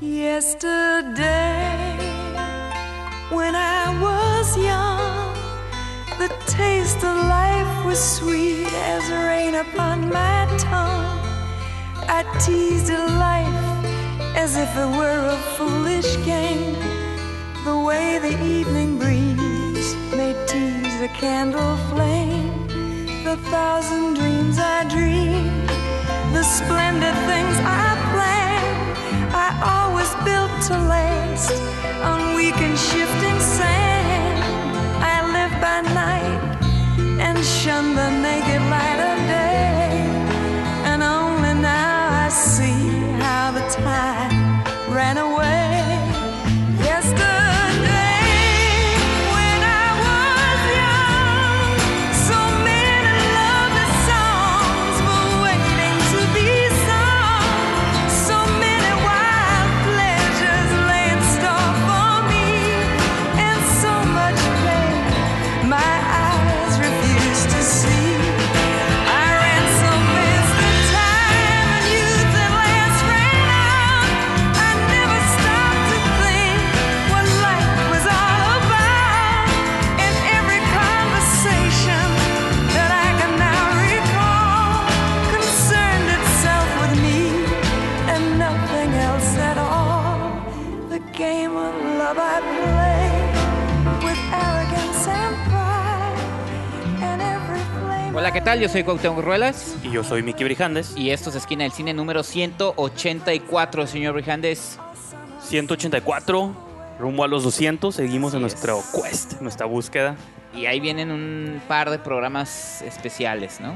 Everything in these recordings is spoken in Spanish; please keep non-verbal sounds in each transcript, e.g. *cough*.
Yesterday, when I was young, the taste of life was sweet as rain upon my tongue. I teased life as if it were a foolish game. The way the evening breeze may tease a candle flame. The thousand dreams I dreamed, the splendid things I. I always built to last on weak and shifting sand. I lived by night and shunned the naked light ¿qué tal? Yo soy Cuauhtémoc Ruelas Y yo soy Miki Brijandes. y esto es Esquina del Cine número 184, señor Brijandes. 184, rumbo a los 200. Seguimos Así en es. nuestro quest, nuestra búsqueda. Y ahí vienen un par de programas especiales, ¿no?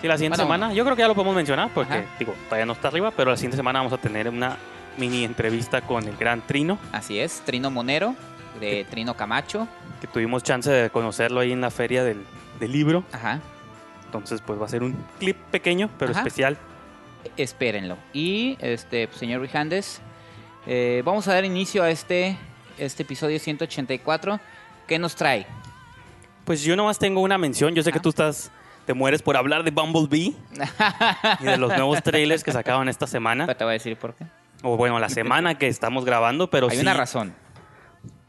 Sí, la siguiente Bueno. semana, yo creo que ya lo podemos mencionar porque, Ajá. digo, todavía no está arriba, pero la siguiente semana vamos a tener una mini entrevista con el gran Trino, Así es, Trino Monero, de Trino Camacho. que tuvimos chance de conocerlo ahí en la feria del, del libro. Ajá, Entonces, pues va a ser un clip pequeño, pero Ajá. especial. espérenlo. Y, este, pues, señor Brijandes, eh, vamos a dar inicio a este, este episodio 184. ¿Qué nos trae? Pues yo nomás tengo una mención. Yo sé que Ah. tú estás, te mueres por hablar de Bumblebee y de los nuevos trailers que sacaban esta semana. Te voy a decir por qué. O bueno, la semana que estamos grabando, pero Hay sí. una razón.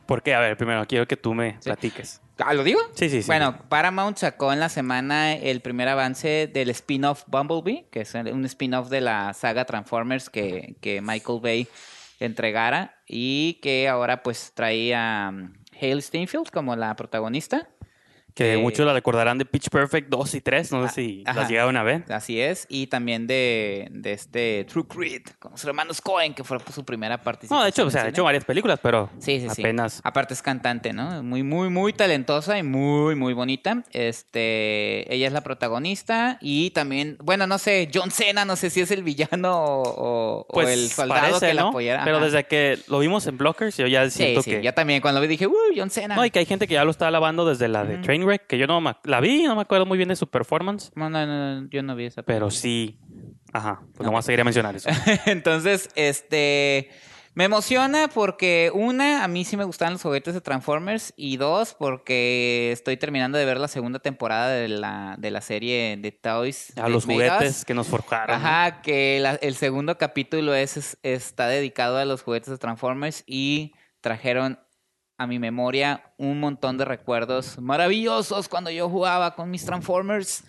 ¿Por qué? A ver, primero quiero que tú me Sí. platiques. Ah, ¿Lo digo? Sí, sí, sí. Bueno, Paramount sacó en la semana el primer avance del spin-off Bumblebee, que es un spin-off de la saga Transformers que, que Michael Bay entregara y que ahora pues trae a um, Hale Steinfeld como la protagonista. Que Eh, muchos la recordarán de Pitch Perfect 2 y 3. No sé si ajá. las llegaron a ver. Así es, y también de, de este True Creed con los hermanos Cohen, que fue su primera participación. No, de hecho, o sea, ha hecho varias películas, pero Sí, sí, sí. apenas. Aparte es cantante, ¿no? Muy, muy, muy talentosa y muy, muy bonita. Este, ella es la protagonista y también, bueno, no sé, John Cena, no sé si es el villano o, Pues el soldado parece, que la ¿no? apoyara. Pero desde que lo vimos en Blockers, yo ya Sí, siento sí, que. yo también cuando lo vi dije, ¡uh, John Cena! No, y que hay gente que ya lo está alabando desde la de Ujú. Trainwreck, que yo no me- la vi, no me acuerdo muy bien de su performance, No, no, no, yo no vi esa pero sí. Ajá, pues Ok. nomás seguiré mencionar eso. *laughs* Entonces, este. Me emociona porque, una, a mí sí me gustaban los juguetes de Transformers. Y dos, porque estoy terminando de ver la segunda temporada de la, de la serie de Toys. A los juguetes que nos forjaron. Ajá, que la- el segundo capítulo es, es- está dedicado a los juguetes de Transformers y trajeron a mi memoria un montón de recuerdos maravillosos cuando yo jugaba con mis Transformers.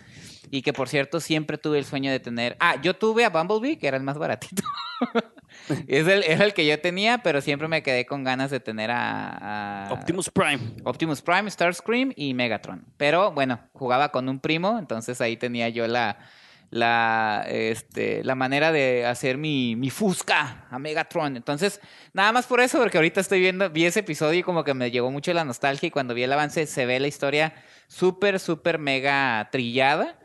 Y que por cierto siempre tuve el sueño de tener. Ah, yo tuve a Bumblebee, que era el más baratito. *laughs* es el, era el que yo tenía, pero siempre me quedé con ganas de tener a, a- Optimus Prime. Optimus Prime, Starscream y Megatron. Pero bueno, jugaba con un primo, entonces ahí tenía yo la, la, este, la manera de hacer mi, mi fusca a Megatron. Entonces, nada más por eso, porque ahorita estoy viendo, vi ese episodio y como que me llegó mucho la nostalgia y cuando vi el avance se ve la historia súper, súper mega trillada.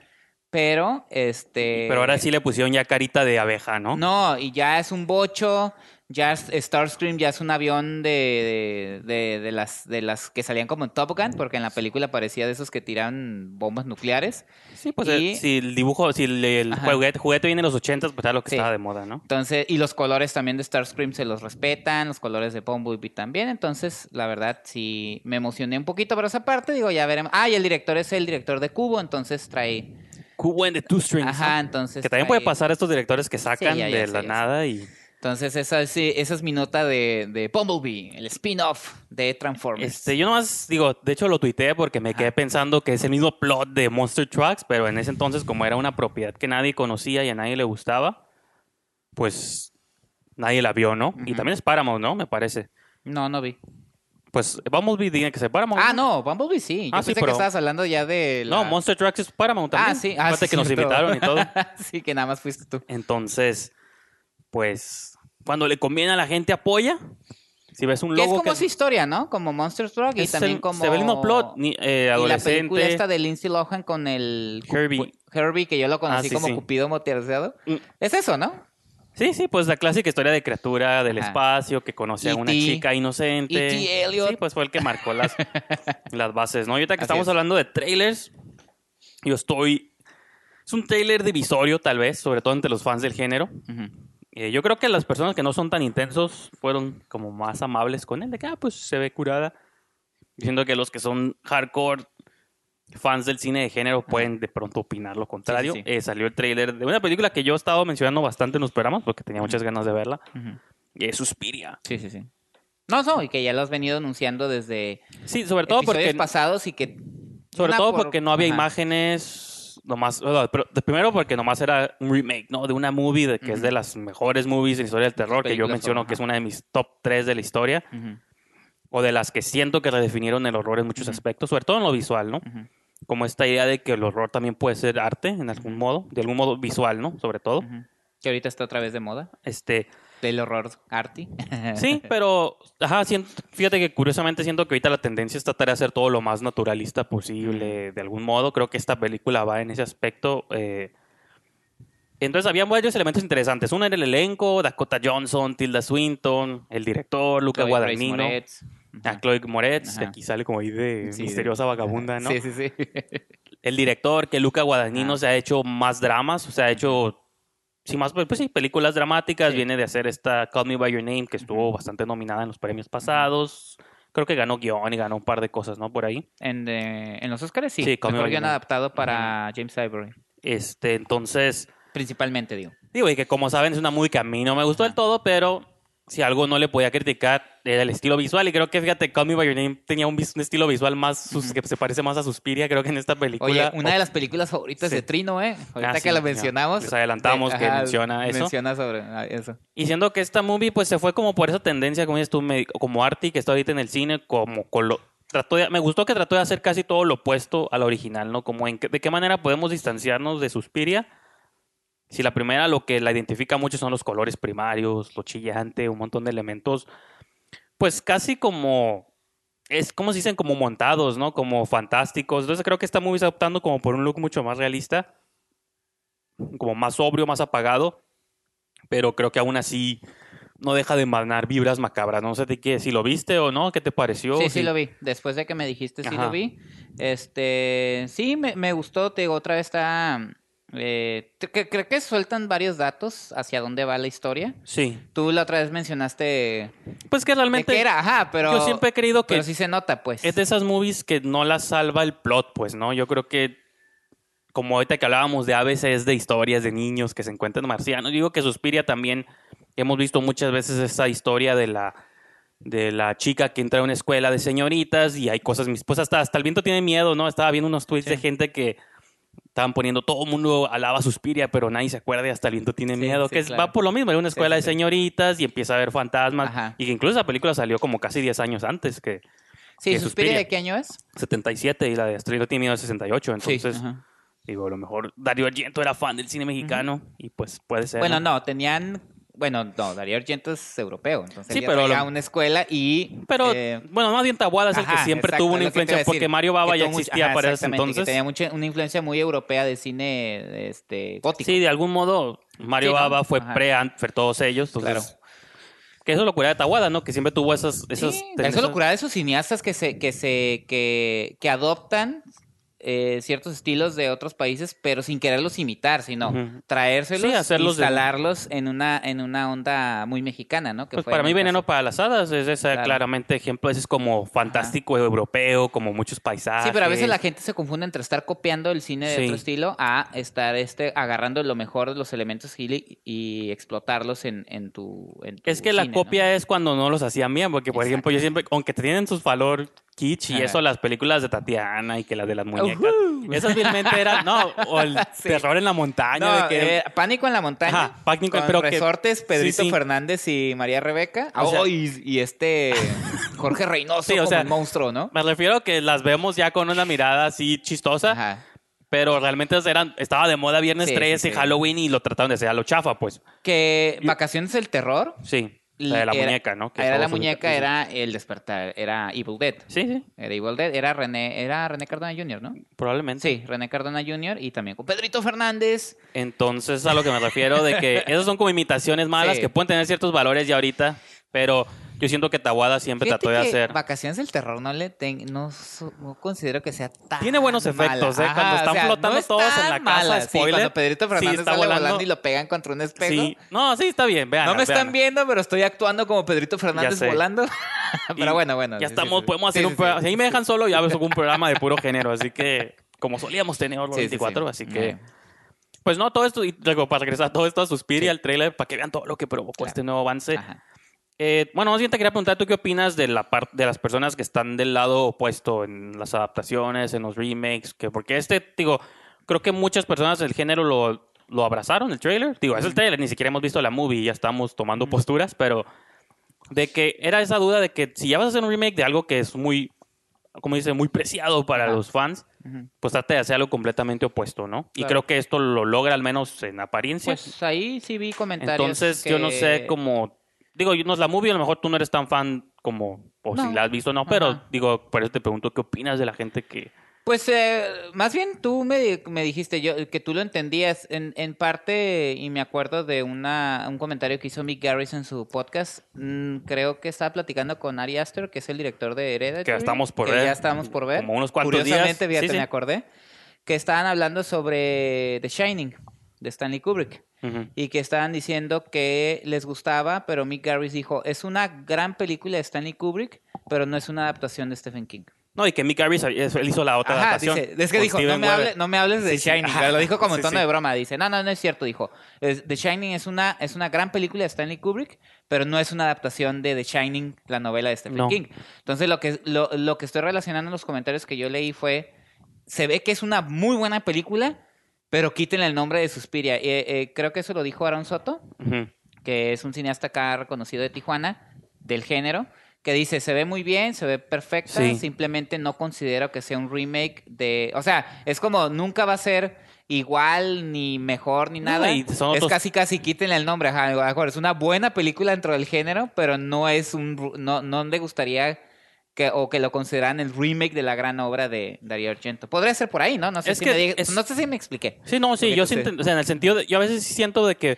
Pero, este... Pero ahora sí le pusieron ya carita de abeja, ¿no? No, y ya es un bocho, ya Starscream ya es un avión de, de, de- las, de las que salían como en Top Gun, porque en la película parecía de esos que tiran bombas nucleares. Sí, pues Y- eh, si el dibujo, si el, el juguete, juguete viene de los 80, pues era lo que Sí. estaba de moda, ¿no? Entonces, y los colores también de Starscream se los respetan, los colores de Bumblebee también. Entonces, la verdad, sí me emocioné un poquito por esa parte. Digo, ya veremos. Ah, y el director es el director de Cubo, entonces trae. Cubo en the Two Strings. Ajá, entonces. Que también puede pasar a estos directores que sacan Sí, ya, ya de la nada y Entonces, esa, sí, esa es mi nota de, de Bumblebee, el spin-off de Transformers. Este, yo nomás digo, de hecho lo tuiteé porque me quedé pensando que es el mismo plot de Monster Trucks, pero en ese entonces, como era una propiedad que nadie conocía y a nadie le gustaba, pues nadie la vio, ¿no? Y también es Paramount, ¿no? Me parece. No, no vi. Pues Bumblebee diga que se Paramount. Ah, no, Bumblebee sí. Yo Ah, sí, pensé que pero- estabas hablando ya de la... No, Monster Trucks es Paramount también. Ah, sí. Ah, sí, que nos invitaron y todo. *laughs* sí, que nada más fuiste tú. Entonces, pues, cuando le conviene a la gente apoya. Si ves un Que es logo como que su historia, ¿no? Como Monster Truck y es también el- como... se ve el mismo plot, eh, Y la película esta adolescente. de Lindsay Lohan con el... Herbie. Herbie, que yo lo conocí Ah, sí, como sí. Cupido motearseado. Mm. Es eso, ¿no? Sí, sí, pues la clásica historia de criatura del Ajá. espacio que conoce a una E.T.. chica inocente. Elliot. Sí, pues fue el que marcó las, *laughs* las bases, ¿no? Y ahorita que Así estamos es. hablando de trailers, yo estoy... Es un trailer divisorio, tal vez, sobre todo entre los fans del género. Ujú. Eh, yo creo que las personas que no son tan intensos fueron como más amables con él, de que, ah, pues se ve curada. Diciendo que los que son hardcore fans del cine de género pueden de pronto opinar lo contrario. sí. Eh, salió el tráiler de una película que yo he estado mencionando bastante en los programas porque tenía muchas ganas de verla. Y es Suspiria. Sí, sí, sí. No, no, y que ya lo has venido anunciando desde Sí, sobre todo porque... pasados y que... Sobre todo por- porque no había Ajá. imágenes, nomás, bueno, pero de- primero porque nomás era un remake, ¿no? De una movie de, que es de las mejores movies de la historia del terror, que yo menciono que es una de mis top 3 de la historia, o de las que siento que redefinieron el horror en muchos aspectos, sobre todo en lo visual, ¿no? Como esta idea de que el horror también puede ser arte en algún modo, de algún modo visual, ¿no? Sobre todo. Que ahorita está otra vez de moda. Este, Del horror arty. sí, pero, ajá, siento- fíjate que curiosamente siento que ahorita la tendencia es tratar de hacer todo lo más naturalista posible, de algún modo. Creo que esta película va en ese aspecto. eh. Entonces había varios elementos interesantes. Uno era el elenco, Dakota Johnson, Tilda Swinton, el director, Luca Chloe Guadagnino, a Chloe Moretz, que Ajá. aquí sale como ahí de Sí, misteriosa vagabunda, ¿no? Sí, sí, sí. El director, que Luca Guadagnino Ajá. se ha hecho más dramas, o sea, ha hecho, sí, más, pues sí, películas dramáticas. Sí. Viene de hacer esta Call Me By Your Name, que estuvo bastante nominada en los premios pasados. Creo que ganó guion y ganó un par de cosas, ¿no? Por ahí. En, eh, en los Oscars sí. Sí, Call Me Mejor Your Name. adaptado para James Ivory. Este, entonces, Principalmente, digo. digo, y que como saben, es una movie que a mí no me gustó del todo, pero si algo no le podía criticar era el estilo visual. Y creo que, fíjate, Call Me By Your Name tenía un, un estilo visual más, sus- que se parece más a Suspiria, creo que en esta película. Oye, una de las películas favoritas Sí. de Trino, ¿eh? Ahorita Ah, que sí, ya. mencionamos. Les adelantamos que menciona eso. Menciona sobre ah, eso. Y siendo que esta movie pues se fue como por esa tendencia, como dices tú, como Artie, que está ahorita en el cine, como con lo- trató de- me gustó que trató de hacer casi todo lo opuesto a la original, ¿no? Como en de qué manera podemos distanciarnos de Suspiria. Si la primera lo que la identifica mucho son los colores primarios, lo chillante, un montón de elementos, pues casi como, es como se dicen, como montados, ¿no? Como fantásticos. Entonces creo que esta movie está optando como por un look mucho más realista, como más sobrio, más apagado pero creo que aún así no deja de emanar vibras macabras. No sé de qué, si lo viste o no, ¿qué te pareció? Sí, sí lo vi. Después de que me dijiste, sí Ajá. lo vi. Este, sí, me, me gustó. Te digo, otra vez está... eh, que- creo que sueltan varios datos hacia dónde va la historia. Sí. Tú la otra vez mencionaste Pues que de realmente qué era, ajá, pero... yo siempre he creído que Pero sí se nota, pues. es de esas movies que no las salva el plot, pues, ¿no? Yo creo que como ahorita que hablábamos de ABC de historias de niños que se encuentran marcianos. Digo que Suspiria también hemos visto muchas veces esa historia de la de la chica que entra a una escuela de señoritas y hay cosas, mis- pues hasta, hasta el viento tiene miedo, ¿no? Estaba viendo unos tweets Sí. de gente que estaban poniendo, todo el mundo alaba Suspiria, pero nadie se acuerda y hasta el viento tiene Sí, miedo, sí, que es- claro. va por lo mismo, era una escuela sí, de señoritas y empieza a haber fantasmas Ajá. y que incluso esa película salió como casi 10 años antes que Sí, que Suspiria. ¿de qué año es? 77 y la de Estrella tiene miedo de 68, entonces digo, a lo mejor Darío Argento era fan del cine mexicano y pues puede ser. Bueno, no, tenían... Bueno, no, Darío Argento es europeo, entonces Sí, pero lo- una escuela y... Pero, eh, bueno, más bien Tabuada es el que Ajá, siempre exacto, tuvo una lo influencia, a decir, porque Mario Baba ya existía ajá, para ese exactamente, Que entonces. tenía mucha, una influencia muy europea de cine este, gótico. Sí, de algún modo, Mario Sí, ¿no? Baba fue Ajá. pre-Antfer, todos ellos. Entonces, Claro. Que eso es locura de Tabuada, ¿no? Que siempre tuvo esas. esas Sí, eso es esas- locura de esos cineastas que se, que se, que, que adoptan eh, ciertos estilos de otros países, pero sin quererlos imitar, sino traérselos Sí, hacerlos de- instalarlos en una en una onda muy mexicana, ¿no? Que Pues fue para mí Veneno caso- para las Hadas es esa Claro. claramente ejemplo, ese es como fantástico europeo, como muchos paisajes. Sí, pero a veces la gente se confunde entre estar copiando el cine de Sí. otro estilo a estar este agarrando lo mejor de los elementos y, y explotarlos en, en tu en tu Es que la copia es cuando no los hacían bien, porque por ejemplo yo siempre, aunque te tienen sus valor kitsch y eso, las películas de Tatiana y que las de las muñecas, Ujú. *laughs* esas realmente eran, no, o el *laughs* Sí. terror en la montaña, No, de que... eh, Pánico en la montaña. Ajá, Pánico, con pero que- Resortes, Pedrito sí, sí. Fernández y María Rebeca. O sea- Oh, y, y este *laughs* Jorge Reynoso o como sea, el monstruo, ¿no? Me refiero a que las vemos ya con una mirada así chistosa, Ajá. pero realmente eran, estaba de moda Viernes Sí, 13, sí, sí. Halloween y lo trataron de hacer a lo chafa, pues. Que Vacaciones del Terror. Sí, la de la era- muñeca, ¿no? Que Era la muñeca, era el despertar, era Evil Dead. Sí, sí, Era Evil Dead, era René, era René Cardona Jr., ¿no? probablemente. Sí, René Cardona Jr. y también con Pedrito Fernández. Entonces, a lo que me refiero de que *laughs* esas son como imitaciones malas Sí. que pueden tener ciertos valores ya ahorita, pero yo siento que Tawada siempre Fíjate trató de que hacer. Vacaciones del Terror no le ten- no, su- no considero que sea tan Tiene buenos efectos, mala. ¿eh? Cuando están flotando es todos en la casa, mala. Sí, spoiler, cuando Pedrito sí, Fernández está sale volando. volando y lo pegan contra un espejo. Sí, no, sí, está bien, vean. No me están viendo, pero estoy actuando como Pedrito Fernández volando. *laughs* *laughs* pero bueno, bueno. Ya sí, estamos, sí, sí. podemos Sí, hacer sí, un sí. programa. Si ahí me dejan solo, ya ves un programa de puro *laughs* género, así que como solíamos tener los Sí, sí, sí. 24, así que. Pues no, todo esto, y luego para regresar todo esto a Suspiria, Sí. al trailer, para que vean todo lo que provocó este nuevo avance. ajá. Eh, bueno, más bien te quería preguntar, ¿tú qué opinas de la parte de las personas que están del lado opuesto en las adaptaciones, en los remakes? Que, porque este, digo, creo que muchas personas del género lo, lo abrazaron, el trailer. Digo, es el trailer, ni siquiera hemos visto la movie y ya estamos tomando posturas, pero de que era esa duda de que si ya vas a hacer un remake de algo que es muy, como dice, muy preciado para Ajá. los fans, pues trata de hacer algo completamente opuesto, ¿no? Y Claro. creo que esto lo logra al menos en apariencia. Pues ahí sí vi comentarios. Entonces, yo no sé cómo. Digo, yo no es la movie, a lo mejor tú no eres tan fan como. O si la has visto o no, pero Ajá. digo, por eso te pregunto, ¿qué opinas de la gente que. Pues eh, más bien tú me, me dijiste yo que tú lo entendías en, en parte y me acuerdo de una, un comentario que hizo Mick Garris en su podcast. Mm, creo que estaba platicando con Ari Aster, que es el director de Hereditary. Que estamos por que ver. ya estábamos por ver. Como unos cuantos días. Curiosamente, Sí, sí. me acordé. Que estaban hablando sobre The Shining de Stanley Kubrick. Y que estaban diciendo que les gustaba, pero Mick Garris dijo, es una gran película de Stanley Kubrick, pero no es una adaptación de Stephen King. No, y que Mick Garris él hizo la otra Ajá, adaptación. dice, es que dijo, no me, Weber. hable- no me hables de Sí, sí, Shining, ajá. lo dijo como en Sí, tono de broma, dice, no, no, no es cierto, dijo, The Shining es una, es una gran película de Stanley Kubrick, pero no es una adaptación de The Shining, la novela de Stephen No. King. Entonces lo que, lo, lo que estoy relacionando en los comentarios que yo leí fue, se ve que es una muy buena película, pero quiten el nombre de Suspiria. Eh, eh, creo que eso lo dijo Aaron Soto, que es un cineasta acá reconocido de Tijuana, del género, que dice, se ve muy bien, se ve perfecta, Sí. simplemente no considero que sea un remake de... O sea, es como nunca va a ser igual, ni mejor, ni No, nada. son Es otros- casi, casi quítenle el nombre. Ajá, es una buena película dentro del género, pero no es un... No, no le gustaría... Que, o que lo consideran el remake de la gran obra de Darío Argento. Podría ser por ahí, ¿no? No sé, Es si, que me es- no sé si me expliqué. Sí, no, sí, yo sí, o sea, en el sentido de, yo a veces siento de que,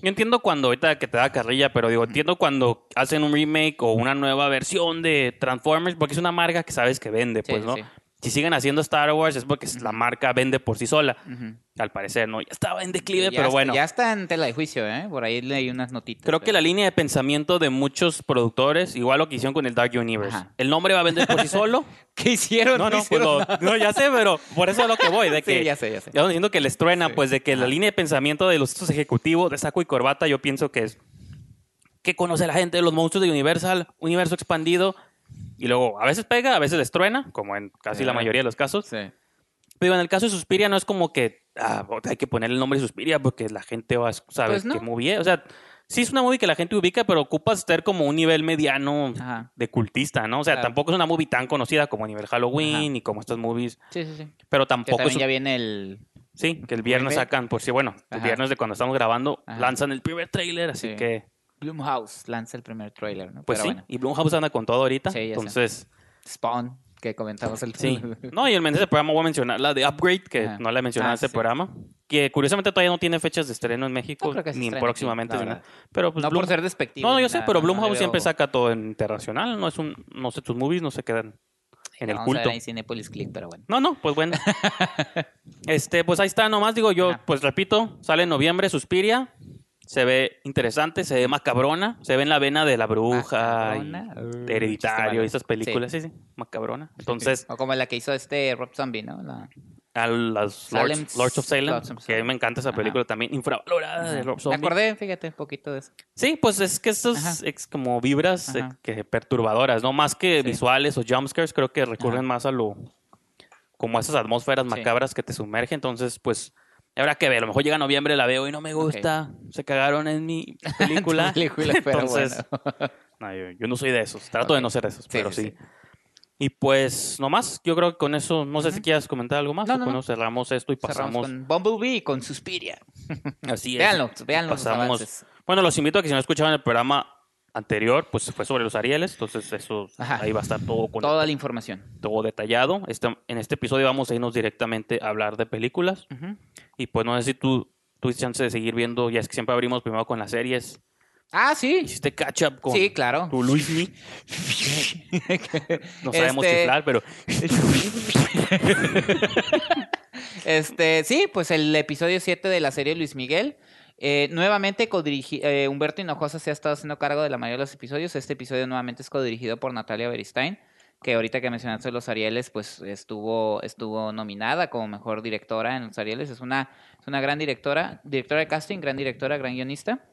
yo entiendo cuando, ahorita que te da carrilla, pero digo, entiendo cuando hacen un remake o una nueva versión de Transformers, porque es una marca que sabes que vende, Sí, pues, sí, ¿no? sí. Si siguen haciendo Star Wars es porque la marca vende por sí sola, al parecer, ¿no? Ya estaba en declive, pero está- bueno. Ya está en tela de juicio, ¿eh? Por ahí leí unas notitas. Creo que la línea de pensamiento de muchos productores, igual lo que hicieron con el Dark Universe. Ajá. El nombre va a vender por sí solo. *laughs* ¿Qué hicieron? No, no, pues hicieron lo- nada. no, ya sé, pero por eso es lo que voy, de *laughs* que Sí, ya sé, ya sé. Ya diciendo que les truena, Sí. pues de que la línea de pensamiento de los estos ejecutivos de saco y corbata, yo pienso que es que conoce la gente de los monstruos de Universal, universo expandido, y luego a veces pega, a veces les truena, como en casi la mayoría de los casos. Sí. Pero en el caso de Suspiria no es como que ah, hay que ponerle el nombre de Suspiria porque la gente va a saber Pues no. que movie es. O sea, sí es una movie que la gente ubica, pero ocupas estar como un nivel mediano Ajá. de cultista, ¿no? O sea, Claro. tampoco es una movie tan conocida como a nivel Halloween Ajá. y como estas movies, Sí, sí, sí. pero Que tampoco es también un- ya viene el... Sí, que el viernes sacan, por si, bueno, el Ajá. viernes de cuando estamos grabando, Ajá. lanzan el primer tráiler, así Sí. que, Blumhouse lanza el primer trailer, ¿no? pues Pero sí. bueno. Y Blumhouse anda con todo ahorita, Sí, sé. entonces, Spawn, que comentamos el... sí. *laughs* No, y el del programa voy a mencionar la de Upgrade, que Ajá. no la he mencionado Ah, en este sí. programa, que curiosamente todavía no tiene fechas de estreno en México, No ni próximamente. aquí, pero pues no Blum- por ser despectivo. No, yo sé, pero Blumhouse veo- siempre saca todo en internacional, no es un, no sé, tus movies no se quedan. en el Vamos a culto. ver ahí Cinépolis Click, pero bueno. No, no, pues bueno. *laughs* este, pues ahí está, nomás digo yo, Ajá. pues repito, sale en noviembre Suspiria. Se ve interesante, se ve macabrona, se ve en la vena de la bruja, y de chiste hereditario y esas películas, sí, sí, macabrona. Entonces, O como la que hizo este Rob Zombie, ¿no? La- a las Lords, Lords of Salem, Lords of que a mí me encanta esa Ajá. película también, infravalorada de Rob Me Zombie. acordé, fíjate, un poquito de eso. Sí, pues es que estos Ajá. es como vibras eh, Ajá. que perturbadoras, ¿no? Más que Sí. visuales o jumpscares, creo que recurren Ajá. más a lo como a esas atmósferas Sí. macabras que te sumergen, entonces pues habrá que ver, a lo mejor llega noviembre, la veo y no me gusta, se cagaron en mi *laughs* película. Entonces, bueno. *laughs* no, yo, yo no soy de esos, trato de no ser de esos, Sí, pero sí. Y pues nomás, yo creo que con eso, no sé si quieras comentar algo más, No, o no, con no. eso cerramos esto y Cerramos pasamos. con Bumblebee y con Suspiria. *laughs* Así es. Véanlo, véanlo Pasamos-. Bueno, los invito a que si no escuchaban el programa anterior, pues fue sobre los Arieles, entonces eso Ajá. ahí va a estar todo con Toda la información. todo detallado. Este, en este episodio vamos a irnos directamente a hablar de películas Ujú. y pues no sé si tú tuviste chance de seguir viendo, ya es que siempre abrimos primero con las series. Ah, sí. Hiciste catch up con Sí, claro. tu Luismi. *laughs* No sabemos Este, chiflar, pero *laughs* Este, sí, pues el episodio 7 de la serie Luis Miguel. Eh, nuevamente, eh, Humberto Hinojosa se ha estado haciendo cargo de la mayoría de los episodios. Este episodio nuevamente es codirigido por Natalia Beristain, que ahorita que mencionaste los Arieles, pues estuvo, estuvo nominada como mejor directora en los Arieles. Es una, es una gran directora, directora de casting, gran directora, gran guionista.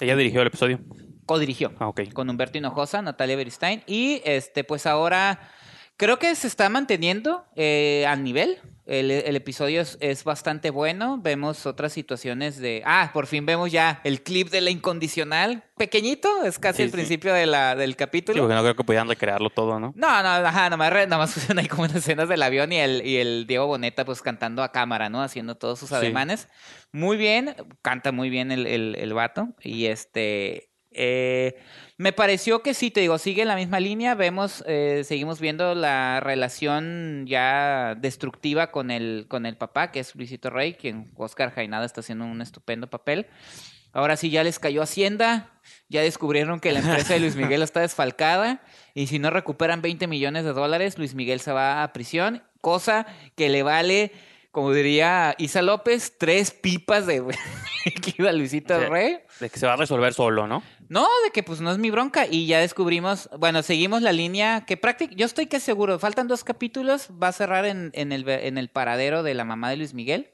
ella dirigió el episodio. Codirigió Ah, ok. con Humberto Hinojosa, Natalia Beristain. Y este, pues ahora creo que se está manteniendo eh, al nivel. El, el episodio es, es bastante bueno. Vemos otras situaciones de. Ah, por fin vemos ya el clip de la incondicional. Pequeñito, es casi Sí, el sí. principio de la, del Sí, capítulo. porque no creo que pudieran recrearlo todo, ¿no? No, no, ajá, nomás, nomás *laughs* pusieron ahí como unas escenas del avión y el, y el Diego Boneta pues cantando a cámara, ¿no? Haciendo todos sus ademanes. Muy bien, canta muy bien el, el, el vato. Y este, eh, me pareció que sí, te digo, sigue la misma línea. Vemos, eh, seguimos viendo la relación ya destructiva con el, con el papá, que es Luisito Rey, quien Oscar Jainada está haciendo un estupendo papel. Ahora sí ya les cayó Hacienda, ya descubrieron que la empresa de Luis *laughs* Miguel está desfalcada y si no recuperan 20 millones de dólares, Luis Miguel se va a prisión, cosa que le vale, como diría Isa López, tres pipas de *laughs* que a Luisito. Rey. De que se va a resolver solo, ¿no? No, de que pues no es mi bronca y ya descubrimos, bueno, seguimos la línea que prácticamente, yo estoy que seguro, faltan dos capítulos, va a cerrar en, en, el, en el paradero de la mamá de Luis Miguel,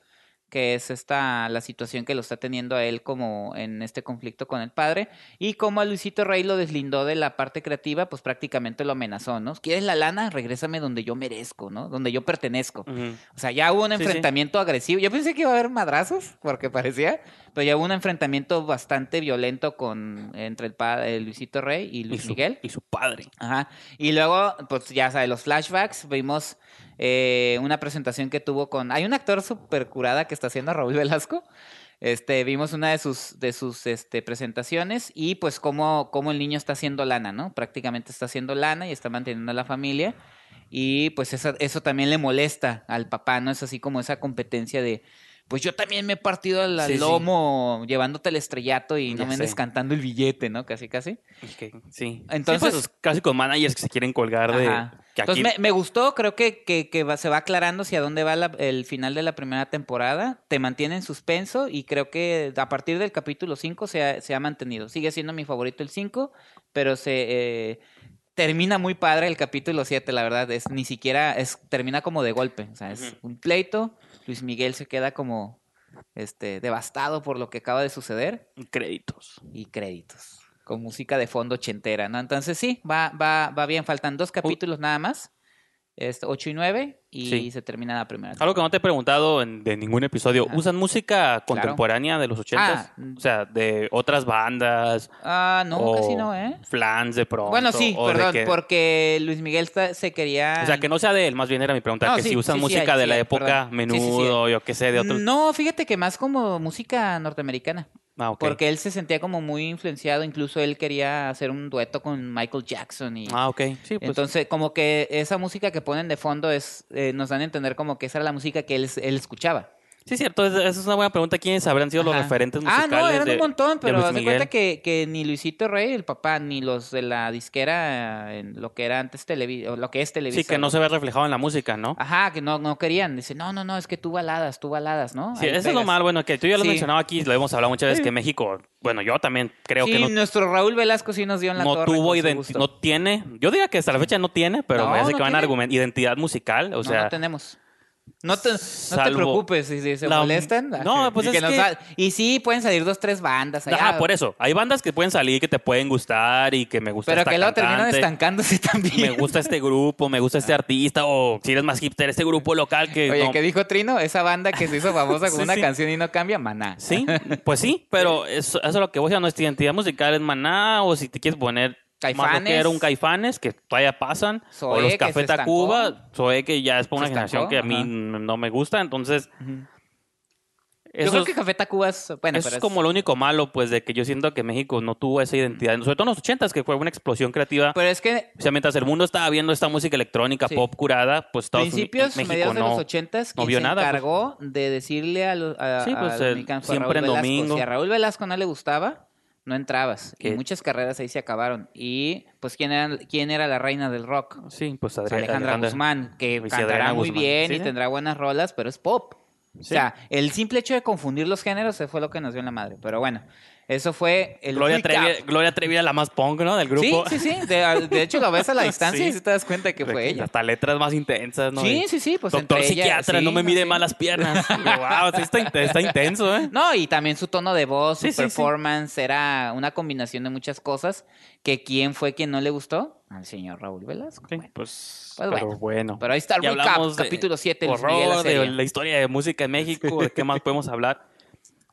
que es esta la situación que lo está teniendo a él como en este conflicto con el padre y como a Luisito Rey lo deslindó de la parte creativa, pues prácticamente lo amenazó, ¿no? ¿Quieres la lana? Regrésame donde yo merezco, ¿no? Donde yo pertenezco. O sea, ya hubo un Sí, sí. enfrentamiento agresivo. Yo pensé que iba a haber madrazos, porque parecía, pero ya hubo un enfrentamiento bastante violento con entre el padre Luisito Rey y Y Luis su, Miguel. y su padre. Ajá. Y luego, pues ya sabes, los flashbacks, vimos eh, una presentación que tuvo con. Hay un actor súper curada que está haciendo Raúl Velasco. Este, vimos una de sus, de sus este, presentaciones y pues cómo, cómo el niño está haciendo lana, ¿no? Prácticamente está haciendo lana y está manteniendo a la familia. Y pues eso, eso también le molesta al papá, ¿no? Es así como esa competencia de, pues yo también me he partido el Sí, sí. lomo llevándote al estrellato y no Ya me andes cantando el billete, ¿no? Casi, casi. Sí. Entonces- Sí, pues, casi con managers que se quieren colgar de. Que Entonces aquí, me, me gustó, creo que, que, que va- se va aclarando hacia dónde va la- el final de la primera temporada. Te mantiene en suspenso y creo que a partir del capítulo 5 se ha, se ha mantenido. Sigue siendo mi favorito el 5, pero se eh, termina muy padre el capítulo 7, la verdad. Es ni siquiera, es, termina como de golpe. O sea, es un pleito. Luis Miguel se queda como este devastado por lo que acaba de suceder créditos. y créditos. Con música de fondo ochentera, ¿no? Entonces sí, va, va, va bien. Faltan dos capítulos nada más. Este, 8 y 9 y Sí. se termina la primera. Algo que no te he preguntado en, de ningún episodio. Ajá. ¿Usan música contemporánea de los ochentas? Ah, mm. o sea, de otras bandas. Ah, no, o casi no, ¿eh? Flans de pronto. Bueno, sí, perdón, que- porque Luis Miguel se quería... O sea, que no sea de él, más bien era mi pregunta. No, que sí, si usan sí, música hay, de la época, perdón. Menudo, yo qué sé, de otros. No, fíjate que más como música norteamericana. Ah. Porque él se sentía como muy influenciado. Incluso él quería hacer un dueto con Michael Jackson y... Ah, ok. Sí, pues. Entonces, como que esa música que ponen de fondo es, eh, nos dan a entender como que esa era la música que él, él escuchaba. Sí, cierto, es- esa es una buena pregunta. ¿Quiénes habrán sido los referentes Ah, musicales no, eran de, un montón, pero haz de cuenta que, que ni Luisito Rey, el papá, ni los de la disquera, en lo que era antes Televisa, lo que es Televisa. Sí, que no se ve reflejado en la música, ¿no? Ajá, que no, no querían. Dice, no, no, no, es que tú baladas, tú baladas, ¿no? Sí, Ahí eso es lo malo, bueno, que tú ya lo Sí. mencionado aquí, lo hemos hablado muchas veces, Sí. que México, bueno, yo también creo sí, que no, nuestro Raúl Velasco sí nos dio en la no torre tuvo no tiene, yo diría que hasta la fecha no tiene, pero No, me parece que van a argumentar identidad musical, o sea, no tenemos. No te, no te preocupes si, se la- molestan. No, pues y es que- Y sí, pueden salir dos, tres bandas allá. Ajá, por eso. Hay bandas que pueden salir que te pueden gustar y que me gusta Pero esta que luego terminan estancándose *laughs* también. Me gusta este grupo, me gusta este artista, o si eres más hipster, este grupo local que. Oye, no- ¿qué dijo Trino? Esa banda que se hizo famosa con Sí, una sí. canción y no cambia, maná. Sí, pues sí, pero eso, eso es lo que voy a decir, nuestra identidad musical es Maná, o si te quieres poner más Caifanes. rockero, un Caifanes, que todavía pasan, o Zoé, los que Café. Tacuba, Zoé, que ya es por una generación estancó, que a mí ajá. no me gusta, entonces. Yo creo que Café Tacuba es... Bueno, Eso pero es como lo único malo, pues, de que yo siento que México no tuvo esa identidad, sobre todo en los ochentas, que fue una explosión creativa. Pero es que O sea, mientras el mundo estaba viendo esta música electrónica, Sí. pop curada, pues Estados Unidos, principios, mediados de no. los ochentas, no quien vio se nada, pues. encargó de decirle a los a, Sí, pues, a los el siempre Raúl en Velasco, domingo. Si a Raúl Velasco no le gustaba, no entrabas. Y muchas carreras ahí se acabaron. Y, pues, ¿quién era, quién era la reina del rock? Sí, pues Pues, Alejandra, Guzmán, que cantará muy Guzmán. bien Sí, y tendrá buenas rolas, pero es pop. O Sí. sea, el simple hecho de confundir los géneros fue lo que nos dio en la madre. Pero bueno, eso fue el Gloria. Trevi, Gloria Trevi era la más punk, ¿no? Del Sí, grupo. sí, sí. De, de hecho, lo ves a la *laughs* distancia Sí. y sí te das cuenta que fue ella. Hasta letras más intensas, ¿no? Sí, sí, sí. Pues Doctor entre psiquiatra, sí, no me mide sí. mal las piernas. *laughs* wow, sí está, está intenso, ¿eh? No, y también su tono de voz, su Sí, sí, sí. performance, era una combinación de muchas cosas. Que quién fue quien no le gustó? Al señor Raúl Velasco. Sí, Bueno, pues, Pues pero bueno. bueno. Pero ahí está el recap, de capítulo 7, Luis Miguel, la horror, de la historia de música en México, de qué más *laughs* podemos hablar.